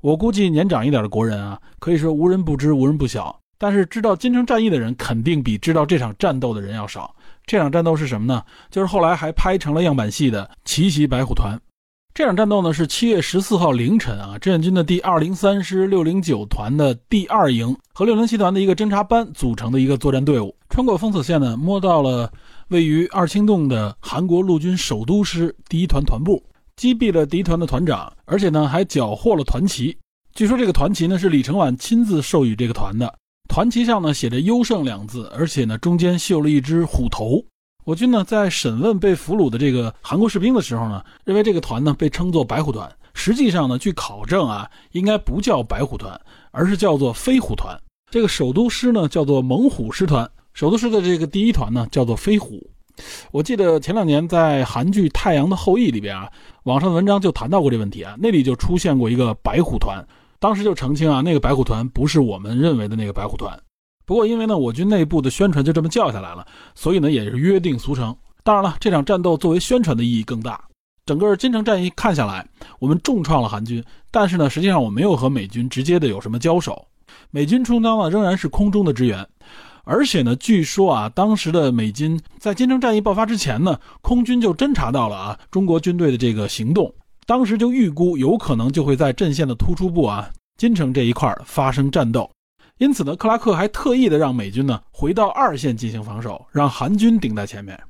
我估计年长一点的国人啊，可以说无人不知，无人不晓。但是知道金城战役的人肯定比知道这场战斗的人要少。这场战斗是什么呢？就是后来还拍成了样板戏的《奇袭白虎团》。这场战斗呢是七月十四号凌晨啊，志愿军的第二零三师六零九团的第二营和六零七团的一个侦察班组成的一个作战队伍，穿过封锁线呢，摸到了位于二清洞的韩国陆军首都师第一团团部，击毙了敌团的团长，而且呢还缴获了团旗。据说这个团旗呢是李承晚亲自授予这个团的。团旗上呢写着“优胜”两字，而且呢中间绣了一只虎头。我军呢在审问被俘虏的这个韩国士兵的时候呢，认为这个团呢被称作“白虎团”。实际上呢，据考证啊，应该不叫“白虎团”，而是叫做“飞虎团”。这个首都师呢叫做“猛虎师团”，首都师的这个第一团呢叫做“飞虎”。我记得前两年在韩剧《太阳的后裔》里边啊，网上的文章就谈到过这问题啊，那里就出现过一个“白虎团”。当时就澄清啊，那个白虎团不是我们认为的那个白虎团。不过因为呢，我军内部的宣传就这么叫下来了，所以呢也是约定俗成。当然了，这场战斗作为宣传的意义更大。整个金城战役看下来，我们重创了韩军，但是呢，实际上我没有和美军直接的有什么交手。美军充当的仍然是空中的支援，而且呢，据说啊，当时的美军在金城战役爆发之前呢，空军就侦察到了啊中国军队的这个行动。当时就预估有可能就会在阵线的突出部啊金城这一块发生战斗，因此呢，克拉克还特意的让美军呢回到二线进行防守，让韩军顶在前面。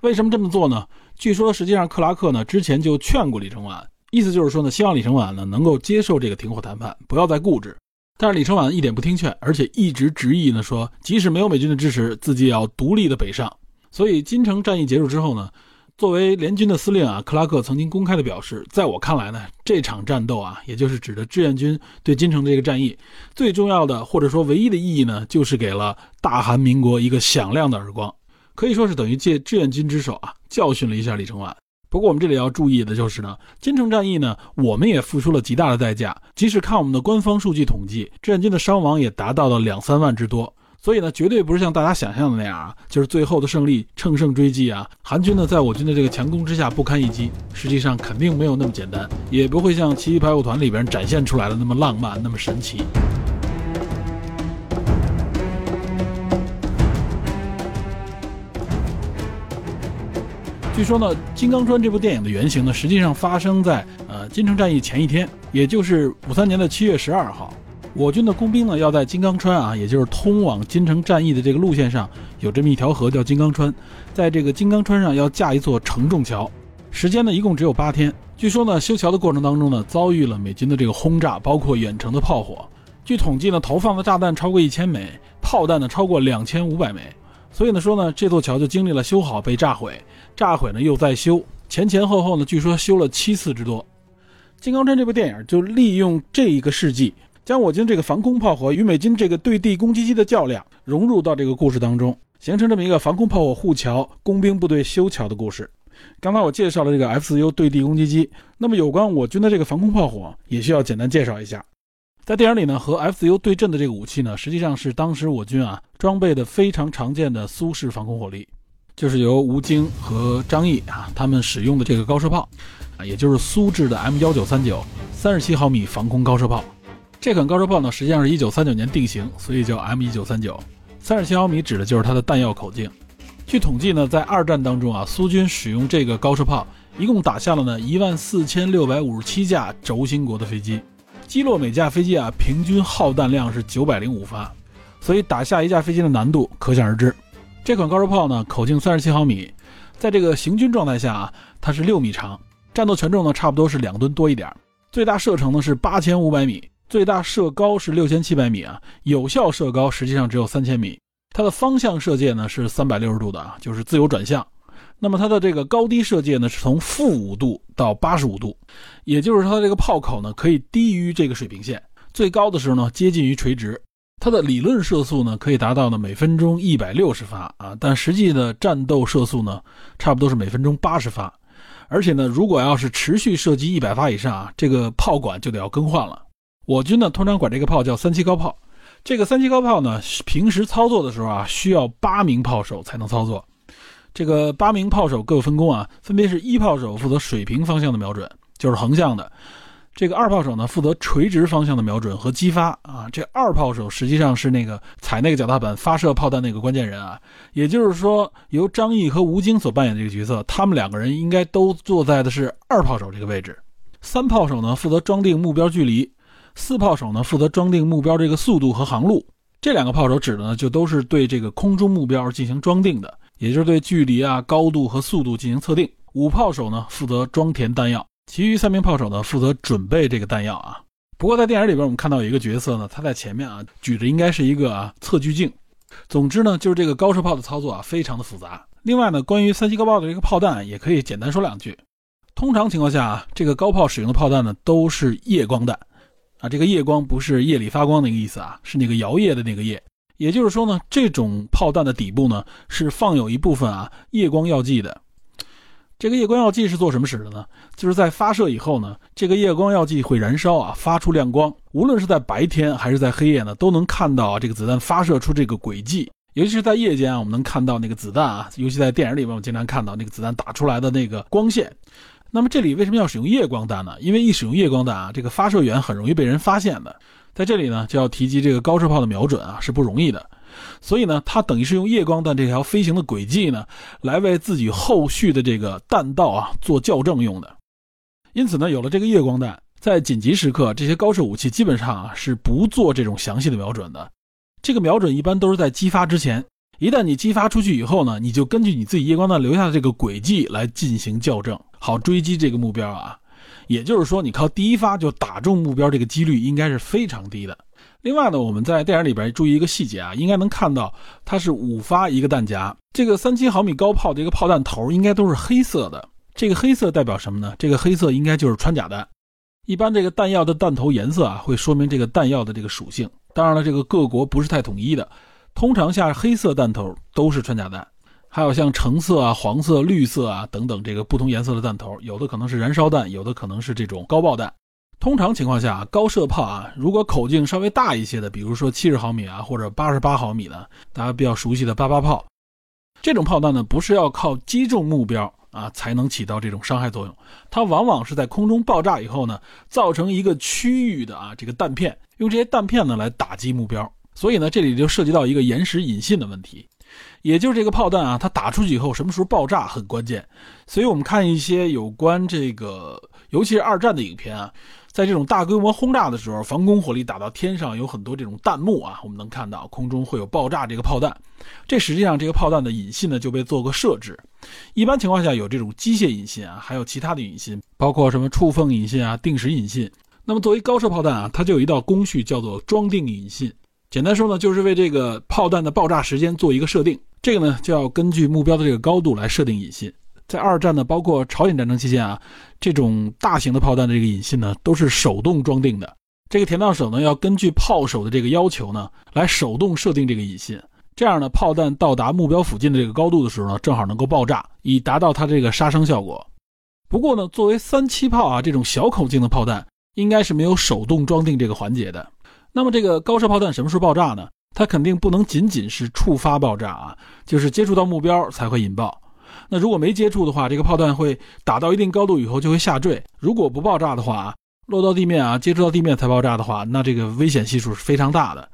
为什么这么做呢？据说实际上克拉克呢之前就劝过李承晚，意思就是说呢，希望李承晚呢能够接受这个停火谈判，不要再固执。但是李承晚一点不听劝，而且一直执意呢说，即使没有美军的支持，自己也要独立的北上。所以金城战役结束之后呢？作为联军的司令啊，克拉克曾经公开的表示，在我看来呢，这场战斗啊，也就是指的志愿军对金城这个战役，最重要的或者说唯一的意义呢，就是给了大韩民国一个响亮的耳光，可以说是等于借志愿军之手啊，教训了一下李承晚。不过我们这里要注意的就是呢，金城战役呢，我们也付出了极大的代价，即使看我们的官方数据统计，志愿军的伤亡也达到了两三万之多。所以呢，绝对不是像大家想象的那样啊，就是最后的胜利乘胜追击啊。韩军呢，在我军的这个强攻之下不堪一击，实际上肯定没有那么简单，也不会像《奇异排骨团》里边展现出来的那么浪漫，那么神奇。据说呢，《金刚川》这部电影的原型呢，实际上发生在呃金城战役前一天，也就是五三年的七月十二号。我军的工兵呢，要在金刚川啊，也就是通往金城战役的这个路线上，有这么一条河叫金刚川，在这个金刚川上要架一座承重桥，时间呢一共只有八天。据说呢，修桥的过程当中呢，遭遇了美军的这个轰炸，包括远程的炮火。据统计呢，投放的炸弹超过一千枚，炮弹呢超过两千五百枚。所以呢，说呢，这座桥就经历了修好、被炸毁，炸毁呢又再修，前前后后呢，据说修了七次之多。金刚川这部电影就利用这一个事迹。将我军这个防空炮火与美军这个对地攻击机的较量融入到这个故事当中，形成这么一个防空炮火护桥、工兵部队修桥的故事。刚才我介绍了这个 F4U 对地攻击机，那么有关我军的这个防空炮火也需要简单介绍一下。在电影里呢，和 F4U 对阵的这个武器呢，实际上是当时我军啊装备的非常常见的苏式防空火力，就是由吴京和张毅啊他们使用的这个高射炮，啊，也就是苏制的 M1939 三十七毫米防空高射炮。这款高射炮呢，实际上是一九三九年定型，所以叫 M 一九三九。三十七毫米指的就是它的弹药口径。据统计呢，在二战当中啊，苏军使用这个高射炮，一共打下了呢一万四千六百五十七架轴心国的飞机，击落每架飞机啊平均耗弹量是九百零五发，所以打下一架飞机的难度可想而知。这款高射炮呢，口径三十七毫米，在这个行军状态下啊，它是六米长，战斗权重呢差不多是两吨多一点，最大射程呢是八千五百米。最大射高是六千七百米啊，有效射高实际上只有三千米。它的方向射界呢是三百六十度的啊，就是自由转向。那么它的这个高低射界呢是从负五度到八十五度，也就是说它这个炮口呢可以低于这个水平线，最高的时候呢接近于垂直。它的理论射速呢可以达到呢每分钟一百六十发啊，但实际的战斗射速呢差不多是每分钟八十发。而且呢，如果要是持续射击一百发以上啊，这个炮管就得要更换了。我军呢，通常管这个炮叫三七高炮。这个三七高炮呢，平时操作的时候啊，需要八名炮手才能操作。这个八名炮手各分工啊，分别是一炮手负责水平方向的瞄准，就是横向的；这个二炮手呢，负责垂直方向的瞄准和击发啊。这二炮手实际上是那个踩那个脚踏板发射炮弹那个关键人啊。也就是说，由张毅和吴京所扮演这个角色，他们两个人应该都坐在的是二炮手这个位置。三炮手呢，负责装定目标距离。四炮手呢，负责装定目标这个速度和航路。这两个炮手指的呢，就都是对这个空中目标进行装定的，也就是对距离啊、高度和速度进行测定。五炮手呢，负责装填弹药，其余三名炮手呢，负责准备这个弹药啊。不过在电影里边，我们看到有一个角色呢，他在前面啊，举着应该是一个啊测距镜。总之呢，就是这个高射炮的操作啊，非常的复杂。另外呢，关于三七高炮的这个炮弹，也可以简单说两句。通常情况下啊，这个高炮使用的炮弹呢，都是夜光弹。啊，这个夜光不是夜里发光那个意思啊，是那个摇曳的那个夜。也就是说呢，这种炮弹的底部呢是放有一部分啊夜光药剂的。这个夜光药剂是做什么使的呢？就是在发射以后呢，这个夜光药剂会燃烧啊，发出亮光。无论是在白天还是在黑夜呢，都能看到这个子弹发射出这个轨迹。尤其是在夜间啊，我们能看到那个子弹啊，尤其在电影里面，我们经常看到那个子弹打出来的那个光线。那么这里为什么要使用夜光弹呢？因为一使用夜光弹啊，这个发射源很容易被人发现的。在这里呢，就要提及这个高射炮的瞄准啊是不容易的，所以呢，它等于是用夜光弹这条飞行的轨迹呢，来为自己后续的这个弹道啊做校正用的。因此呢，有了这个夜光弹，在紧急时刻，这些高射武器基本上啊是不做这种详细的瞄准的。这个瞄准一般都是在激发之前，一旦你激发出去以后呢，你就根据你自己夜光弹留下的这个轨迹来进行校正。好追击这个目标啊，也就是说，你靠第一发就打中目标，这个几率应该是非常低的。另外呢，我们在电影里边注意一个细节啊，应该能看到它是五发一个弹夹，这个三七毫米高炮的一个炮弹头应该都是黑色的。这个黑色代表什么呢？这个黑色应该就是穿甲弹。一般这个弹药的弹头颜色啊，会说明这个弹药的这个属性。当然了，这个各国不是太统一的，通常下黑色弹头都是穿甲弹。还有像橙色啊、黄色、绿色啊等等这个不同颜色的弹头，有的可能是燃烧弹，有的可能是这种高爆弹。通常情况下，高射炮啊，如果口径稍微大一些的，比如说七十毫米啊，或者八十八毫米的，大家比较熟悉的八八炮，这种炮弹呢，不是要靠击中目标啊才能起到这种伤害作用，它往往是在空中爆炸以后呢，造成一个区域的啊这个弹片，用这些弹片呢来打击目标，所以呢，这里就涉及到一个延时引信的问题。也就是这个炮弹啊，它打出去以后什么时候爆炸很关键，所以我们看一些有关这个，尤其是二战的影片啊，在这种大规模轰炸的时候，防空火力打到天上，有很多这种弹幕啊，我们能看到空中会有爆炸这个炮弹。这实际上这个炮弹的引信呢就被做过设置，一般情况下有这种机械引信啊，还有其他的引信，包括什么触缝引信啊、定时引信。那么作为高射炮弹啊，它就有一道工序叫做装定引信。简单说呢，就是为这个炮弹的爆炸时间做一个设定。这个呢，就要根据目标的这个高度来设定引信。在二战呢，包括朝鲜战争期间啊，这种大型的炮弹的这个引信呢，都是手动装定的。这个填弹手呢，要根据炮手的这个要求呢，来手动设定这个引信。这样呢，炮弹到达目标附近的这个高度的时候呢，正好能够爆炸，以达到它这个杀伤效果。不过呢，作为三七炮啊这种小口径的炮弹，应该是没有手动装定这个环节的。那么这个高射炮弹什么时候爆炸呢？它肯定不能仅仅是触发爆炸啊，就是接触到目标才会引爆。那如果没接触的话，这个炮弹会打到一定高度以后就会下坠。如果不爆炸的话啊，落到地面啊，接触到地面才爆炸的话，那这个危险系数是非常大的。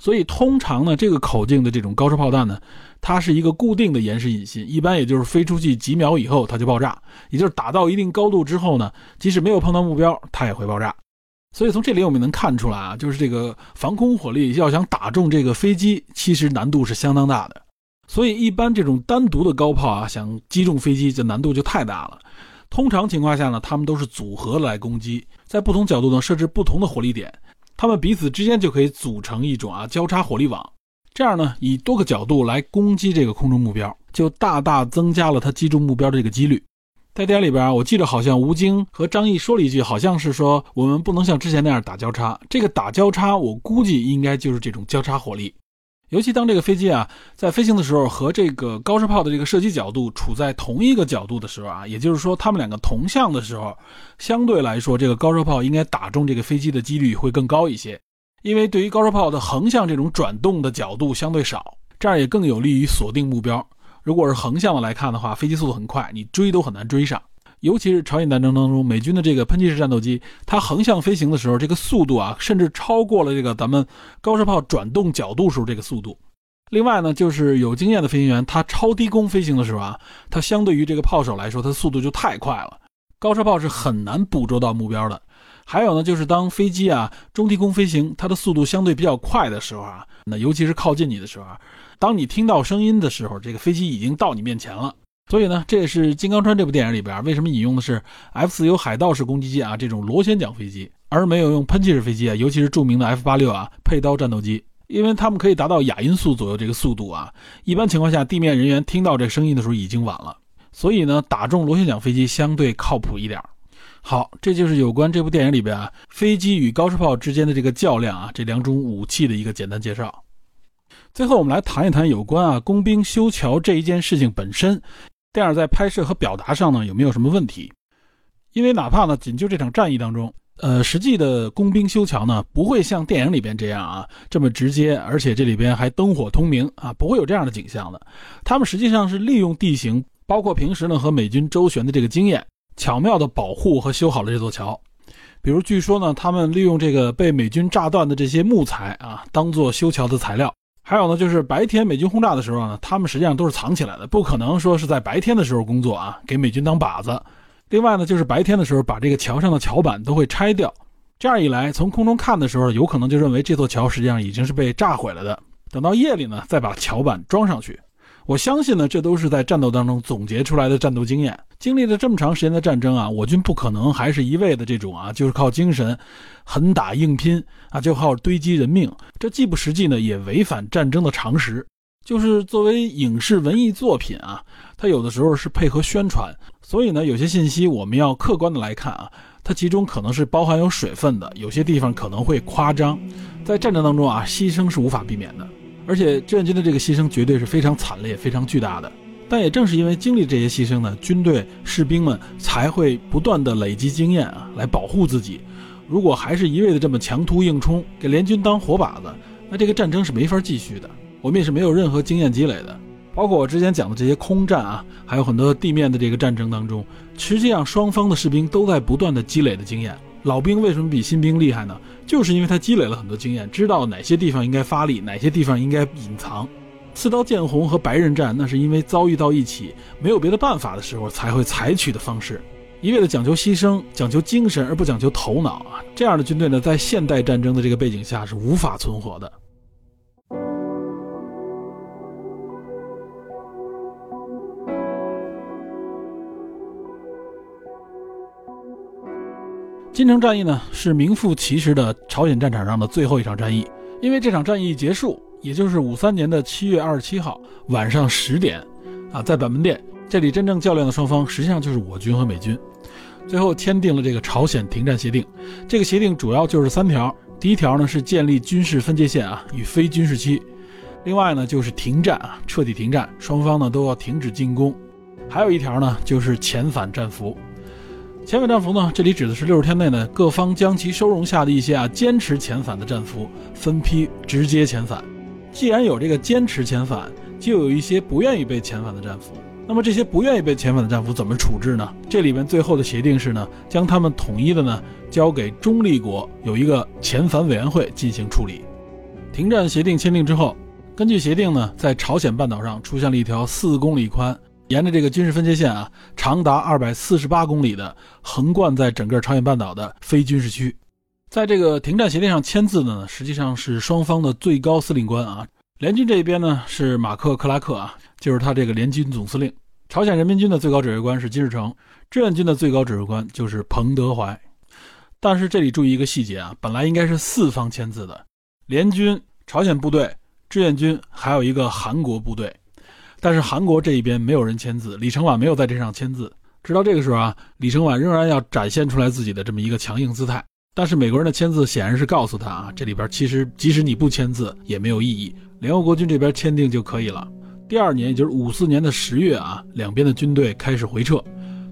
所以通常呢，这个口径的这种高射炮弹呢，它是一个固定的延时引信，一般也就是飞出去几秒以后它就爆炸，也就是打到一定高度之后呢，即使没有碰到目标，它也会爆炸。所以从这里我们能看出来啊，就是这个防空火力要想打中这个飞机，其实难度是相当大的。所以一般这种单独的高炮啊，想击中飞机，这难度就太大了。通常情况下呢，他们都是组合来攻击，在不同角度呢设置不同的火力点，他们彼此之间就可以组成一种啊交叉火力网，这样呢以多个角度来攻击这个空中目标，就大大增加了它击中目标的这个几率。在电影里边，我记得好像吴京和张译说了一句，好像是说我们不能像之前那样打交叉。这个打交叉，我估计应该就是这种交叉火力。尤其当这个飞机啊在飞行的时候，和这个高射炮的这个射击角度处在同一个角度的时候啊，也就是说他们两个同向的时候，相对来说，这个高射炮应该打中这个飞机的几率会更高一些。因为对于高射炮的横向这种转动的角度相对少，这样也更有利于锁定目标。如果是横向的来看的话，飞机速度很快，你追都很难追上。尤其是朝鲜战争当中，美军的这个喷气式战斗机，它横向飞行的时候，这个速度啊，甚至超过了这个咱们高射炮转动角度时候这个速度。另外呢，就是有经验的飞行员，他超低空飞行的时候啊，它相对于这个炮手来说，它速度就太快了，高射炮是很难捕捉到目标的。还有呢，就是当飞机啊中低空飞行，它的速度相对比较快的时候啊，那尤其是靠近你的时候啊。当你听到声音的时候，这个飞机已经到你面前了。所以呢，这也是《金刚川》这部电影里边为什么引用的是 F-4U 海盗式攻击机啊这种螺旋桨飞机，而没有用喷气式飞机啊，尤其是著名的 F-86 啊佩刀战斗机，因为他们可以达到亚音速左右这个速度啊。一般情况下，地面人员听到这声音的时候已经晚了。所以呢，打中螺旋桨飞机相对靠谱一点。好，这就是有关这部电影里边啊飞机与高射炮之间的这个较量啊这两种武器的一个简单介绍。最后，我们来谈一谈有关啊工兵修桥这一件事情本身，电影在拍摄和表达上呢有没有什么问题？因为哪怕呢仅就这场战役当中，呃，实际的工兵修桥呢不会像电影里边这样啊这么直接，而且这里边还灯火通明啊，不会有这样的景象的。他们实际上是利用地形，包括平时呢和美军周旋的这个经验，巧妙的保护和修好了这座桥。比如，据说呢，他们利用这个被美军炸断的这些木材啊，当做修桥的材料。还有呢，就是白天美军轰炸的时候呢，他们实际上都是藏起来的，不可能说是在白天的时候工作啊，给美军当靶子。另外呢，就是白天的时候把这个桥上的桥板都会拆掉，这样一来，从空中看的时候，有可能就认为这座桥实际上已经是被炸毁了的。等到夜里呢，再把桥板装上去。我相信呢，这都是在战斗当中总结出来的战斗经验。经历了这么长时间的战争啊，我军不可能还是一味的这种啊，就是靠精神，狠打硬拼啊，就靠堆积人命。这既不实际呢，也违反战争的常识。就是作为影视文艺作品啊，它有的时候是配合宣传，所以呢，有些信息我们要客观的来看啊，它其中可能是包含有水分的，有些地方可能会夸张。在战争当中啊，牺牲是无法避免的。而且志愿军的这个牺牲绝对是非常惨烈、非常巨大的。但也正是因为经历这些牺牲呢，军队士兵们才会不断的累积经验啊，来保护自己，如果还是一味的这么强突硬冲，给联军当活靶子，那这个战争是没法继续的。我们也是没有任何经验积累的。包括我之前讲的这些空战啊，还有很多地面的这个战争当中，实际上双方的士兵都在不断的积累的经验。老兵为什么比新兵厉害呢？就是因为他积累了很多经验，知道哪些地方应该发力，哪些地方应该隐藏。刺刀见红和白刃战，那是因为遭遇到一起没有别的办法的时候才会采取的方式。一味的讲求牺牲、讲求精神而不讲求头脑啊，这样的军队呢，在现代战争的这个背景下是无法存活的。金城战役呢，是名副其实的朝鲜战场上的最后一场战役。因为这场战役结束，也就是五三年的七月二十七号晚上十点，啊，在板门店这里真正较量的双方实际上就是我军和美军，最后签订了这个朝鲜停战协定。这个协定主要就是三条：第一条呢是建立军事分界线啊与非军事区；另外呢就是停战啊，彻底停战，双方呢都要停止进攻；还有一条呢就是遣返战俘。遣返战俘呢？这里指的是六十天内呢，各方将其收容下的一些啊坚持遣返的战俘，分批直接遣返。既然有这个坚持遣返，就有一些不愿意被遣返的战俘。那么这些不愿意被遣返的战俘怎么处置呢？这里边最后的协定是呢，将他们统一的呢交给中立国，有一个遣返委员会进行处理。停战协定签订之后，根据协定呢，在朝鲜半岛上出现了一条四公里宽。沿着这个军事分界线啊，长达二百四十八公里的横贯在整个朝鲜半岛的非军事区，在这个停战协定上签字的呢，实际上是双方的最高司令官啊。联军这一边呢是马克克拉克啊，就是他这个联军总司令；朝鲜人民军的最高指挥官是金日成，志愿军的最高指挥官就是彭德怀。但是这里注意一个细节啊，本来应该是四方签字的，联军、朝鲜部队、志愿军，还有一个韩国部队。但是韩国这一边没有人签字，李承晚没有在这上签字。直到这个时候啊，李承晚仍然要展现出来自己的这么一个强硬姿态。但是美国人的签字显然是告诉他啊，这里边其实即使你不签字也没有意义，联合国军这边签订就可以了。第二年，也就是五四年的十月啊，两边的军队开始回撤。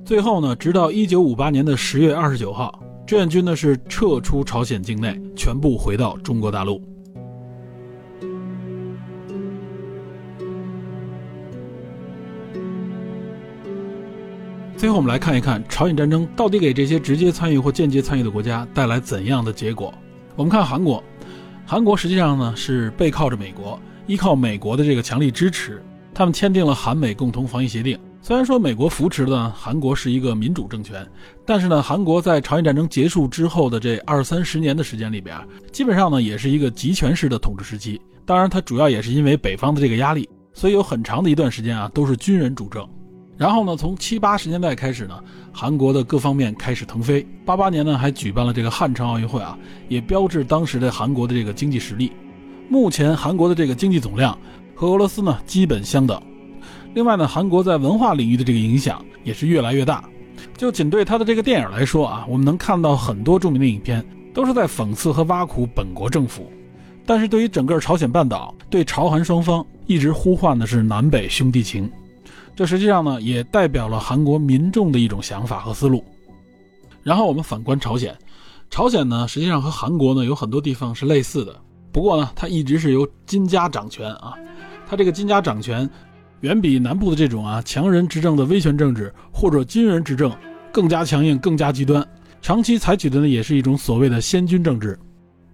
最后呢，直到一九五八年的十月二十九号，志愿军呢是撤出朝鲜境内，全部回到中国大陆。最后，我们来看一看朝鲜战争到底给这些直接参与或间接参与的国家带来怎样的结果。我们看韩国，韩国实际上呢是背靠着美国，依靠美国的这个强力支持，他们签订了韩美共同防御协定。虽然说美国扶持的韩国是一个民主政权，但是呢，韩国在朝鲜战争结束之后的这二三十年的时间里边，基本上呢也是一个集权式的统治时期。当然，它主要也是因为北方的这个压力，所以有很长的一段时间啊都是军人主政。然后呢，从七八十年代开始呢，韩国的各方面开始腾飞。八八年呢，还举办了这个汉城奥运会啊，也标志当时的韩国的这个经济实力。目前韩国的这个经济总量和俄罗斯呢基本相等。另外呢，韩国在文化领域的这个影响也是越来越大。就仅对他的这个电影来说啊，我们能看到很多著名的影片都是在讽刺和挖苦本国政府。但是对于整个朝鲜半岛，对朝韩双方一直呼唤的是南北兄弟情。这实际上呢，也代表了韩国民众的一种想法和思路。然后我们反观朝鲜，朝鲜呢，实际上和韩国呢有很多地方是类似的。不过呢，它一直是由金家掌权啊，它这个金家掌权，远比南部的这种啊强人执政的威权政治或者军人执政更加强硬、更加极端。长期采取的呢，也是一种所谓的先军政治。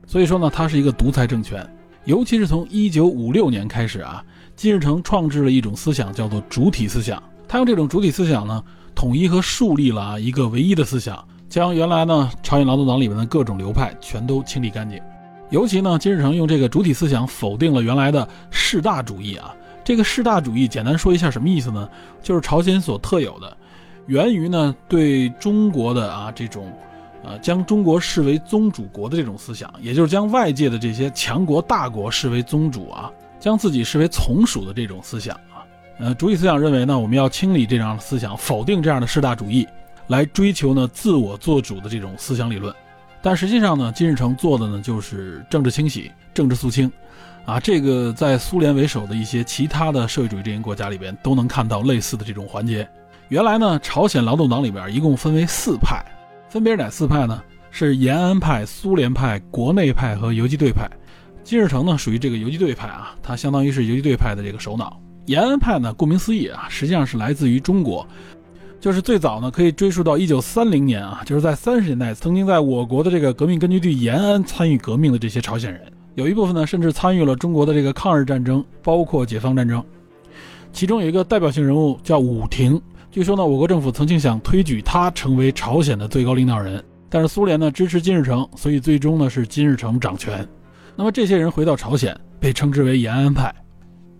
所以说呢，它是一个独裁政权。尤其是从一九五六年开始啊。金日成创制了一种思想，叫做主体思想。他用这种主体思想呢，统一和树立了一个唯一的思想，将原来呢朝鲜劳动党里面的各种流派全都清理干净。尤其呢，金日成用这个主体思想否定了原来的士大主义啊。这个士大主义，简单说一下什么意思呢？就是朝鲜所特有的，源于呢对中国的啊这种，呃将中国视为宗主国的这种思想，也就是将外界的这些强国大国视为宗主啊。将自己视为从属的这种思想啊，呃，主体思想认为呢，我们要清理这样的思想，否定这样的士大主义，来追求呢自我做主的这种思想理论。但实际上呢，金日成做的呢就是政治清洗、政治肃清，啊，这个在苏联为首的一些其他的社会主义阵营国家里边都能看到类似的这种环节。原来呢，朝鲜劳动党里边一共分为四派，分别是哪四派呢？是延安派、苏联派、国内派和游击队派。金日成呢，属于这个游击队派啊，他相当于是游击队派的这个首脑。延安派呢，顾名思义啊，实际上是来自于中国，就是最早呢可以追溯到一九三零年啊，就是在三十年代曾经在我国的这个革命根据地延安参与革命的这些朝鲜人，有一部分呢甚至参与了中国的这个抗日战争，包括解放战争。其中有一个代表性人物叫武廷，据说呢我国政府曾经想推举他成为朝鲜的最高领导人，但是苏联呢支持金日成，所以最终呢是金日成掌权。那么这些人回到朝鲜，被称之为延安派。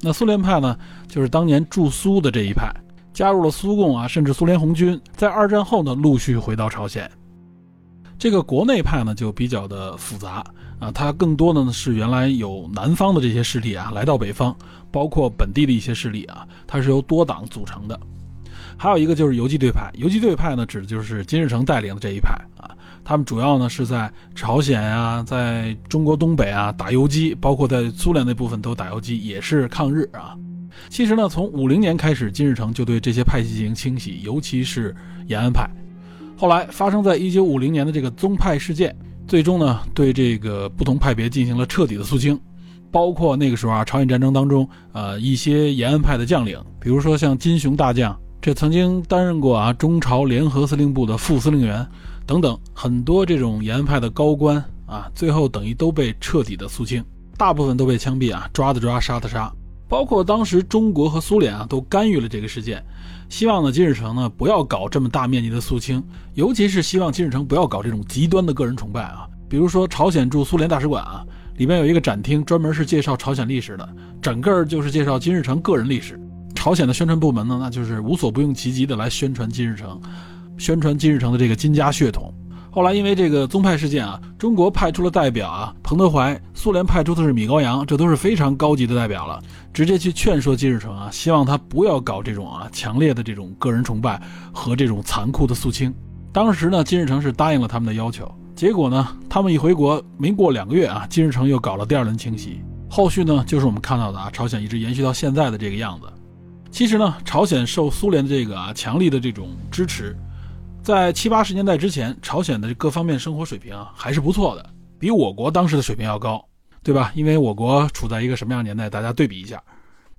那苏联派呢，就是当年驻苏的这一派，加入了苏共啊，甚至苏联红军，在二战后呢，陆续回到朝鲜。这个国内派呢，就比较的复杂啊，它更多的呢是原来有南方的这些势力啊，来到北方，包括本地的一些势力啊，它是由多党组成的。还有一个就是游击队派，游击队派呢，指的就是金日成带领的这一派啊。他们主要呢是在朝鲜啊，在中国东北啊打游击，包括在苏联那部分都打游击，也是抗日啊。其实呢，从五零年开始，金日成就对这些派系进行清洗，尤其是延安派。后来发生在一九五零年的这个宗派事件，最终呢对这个不同派别进行了彻底的肃清，包括那个时候啊，朝鲜战争当中，呃一些延安派的将领，比如说像金雄大将，这曾经担任过啊中朝联合司令部的副司令员。等等，很多这种延安派的高官啊，最后等于都被彻底的肃清，大部分都被枪毙啊，抓的抓，杀的杀。包括当时中国和苏联啊，都干预了这个事件，希望呢金日成呢不要搞这么大面积的肃清，尤其是希望金日成不要搞这种极端的个人崇拜啊。比如说朝鲜驻苏联大使馆啊，里面有一个展厅，专门是介绍朝鲜历史的，整个就是介绍金日成个人历史。朝鲜的宣传部门呢，那就是无所不用其极的来宣传金日成。宣传金日成的这个金家血统，后来因为这个宗派事件啊，中国派出了代表啊，彭德怀，苏联派出的是米高扬，这都是非常高级的代表了，直接去劝说金日成啊，希望他不要搞这种啊强烈的这种个人崇拜和这种残酷的肃清。当时呢，金日成是答应了他们的要求，结果呢，他们一回国没过两个月啊，金日成又搞了第二轮清洗，后续呢，就是我们看到的啊，朝鲜一直延续到现在的这个样子。其实呢，朝鲜受苏联的这个啊强力的这种支持。在七八十年代之前，朝鲜的各方面生活水平啊还是不错的，比我国当时的水平要高，对吧？因为我国处在一个什么样年代，大家对比一下。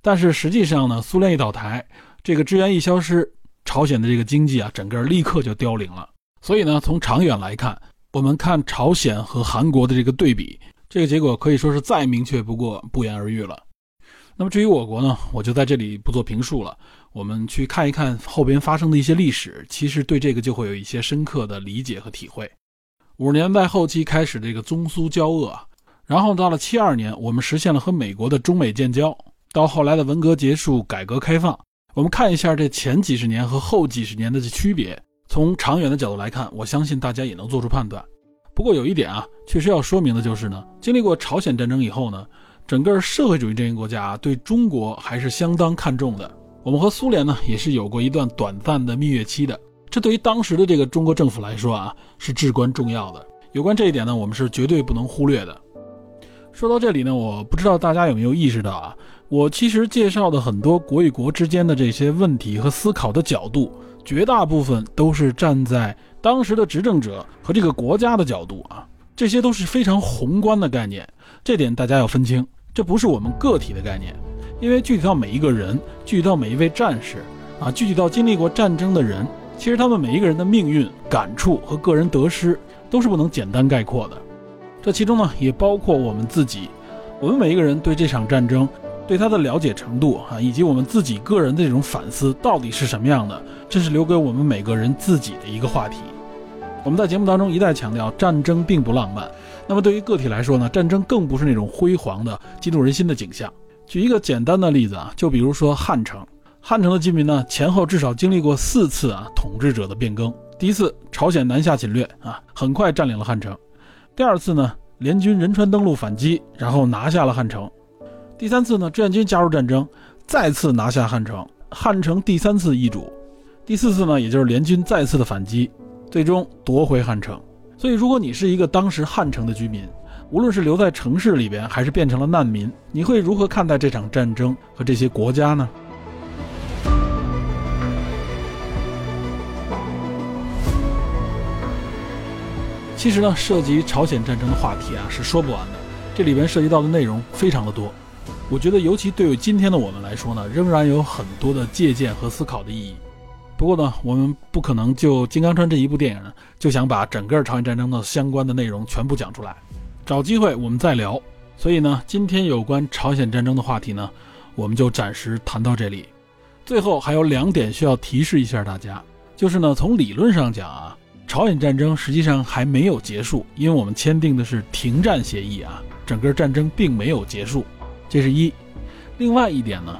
但是实际上呢，苏联一倒台，这个支援一消失，朝鲜的这个经济啊，整个立刻就凋零了。所以呢，从长远来看，我们看朝鲜和韩国的这个对比，这个结果可以说是再明确不过，不言而喻了。那么至于我国呢，我就在这里不做评述了。我们去看一看后边发生的一些历史，其实对这个就会有一些深刻的理解和体会。五十年代后期开始这个中苏交恶，然后到了七二年，我们实现了和美国的中美建交，到后来的文革结束、改革开放，我们看一下这前几十年和后几十年的区别。从长远的角度来看，我相信大家也能做出判断。不过有一点啊，确实要说明的就是呢，经历过朝鲜战争以后呢。整个社会主义阵营国家对中国还是相当看重的。我们和苏联呢也是有过一段短暂的蜜月期的，这对于当时的这个中国政府来说啊是至关重要的。有关这一点呢，我们是绝对不能忽略的。说到这里呢，我不知道大家有没有意识到啊，我其实介绍的很多国与国之间的这些问题和思考的角度，绝大部分都是站在当时的执政者和这个国家的角度啊，这些都是非常宏观的概念，这点大家要分清。这不是我们个体的概念，因为具体到每一个人，具体到每一位战士，啊，具体到经历过战争的人，其实他们每一个人的命运、感触和个人得失，都是不能简单概括的。这其中呢，也包括我们自己，我们每一个人对这场战争，对他的了解程度啊，以及我们自己个人的这种反思，到底是什么样的，这是留给我们每个人自己的一个话题。我们在节目当中一再强调，战争并不浪漫。那么对于个体来说呢，战争更不是那种辉煌的、激动人心的景象。举一个简单的例子啊，就比如说汉城，汉城的居民呢，前后至少经历过四次啊统治者的变更。第一次，朝鲜南下侵略啊，很快占领了汉城；第二次呢，联军仁川登陆反击，然后拿下了汉城；第三次呢，志愿军加入战争，再次拿下汉城，汉城第三次易主；第四次呢，也就是联军再次的反击，最终夺回汉城。所以，如果你是一个当时汉城的居民，无论是留在城市里边，还是变成了难民，你会如何看待这场战争和这些国家呢？其实呢，涉及朝鲜战争的话题啊是说不完的，这里边涉及到的内容非常的多。我觉得，尤其对于今天的我们来说呢，仍然有很多的借鉴和思考的意义。不过呢，我们不可能就《金刚川》这一部电影呢，就想把整个朝鲜战争的相关的内容全部讲出来。找机会我们再聊。所以呢，今天有关朝鲜战争的话题呢，我们就暂时谈到这里。最后还有两点需要提示一下大家，就是呢，从理论上讲啊，朝鲜战争实际上还没有结束，因为我们签订的是停战协议啊，整个战争并没有结束，这是一。另外一点呢，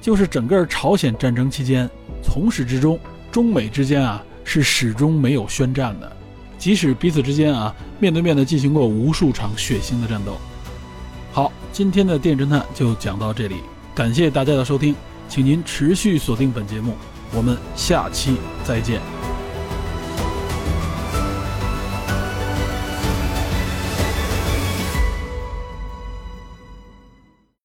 就是整个朝鲜战争期间，从始至终，中美之间啊是始终没有宣战的，即使彼此之间啊面对面的进行过无数场血腥的战斗。好，今天的电侦探就讲到这里，感谢大家的收听，请您持续锁定本节目，我们下期再见。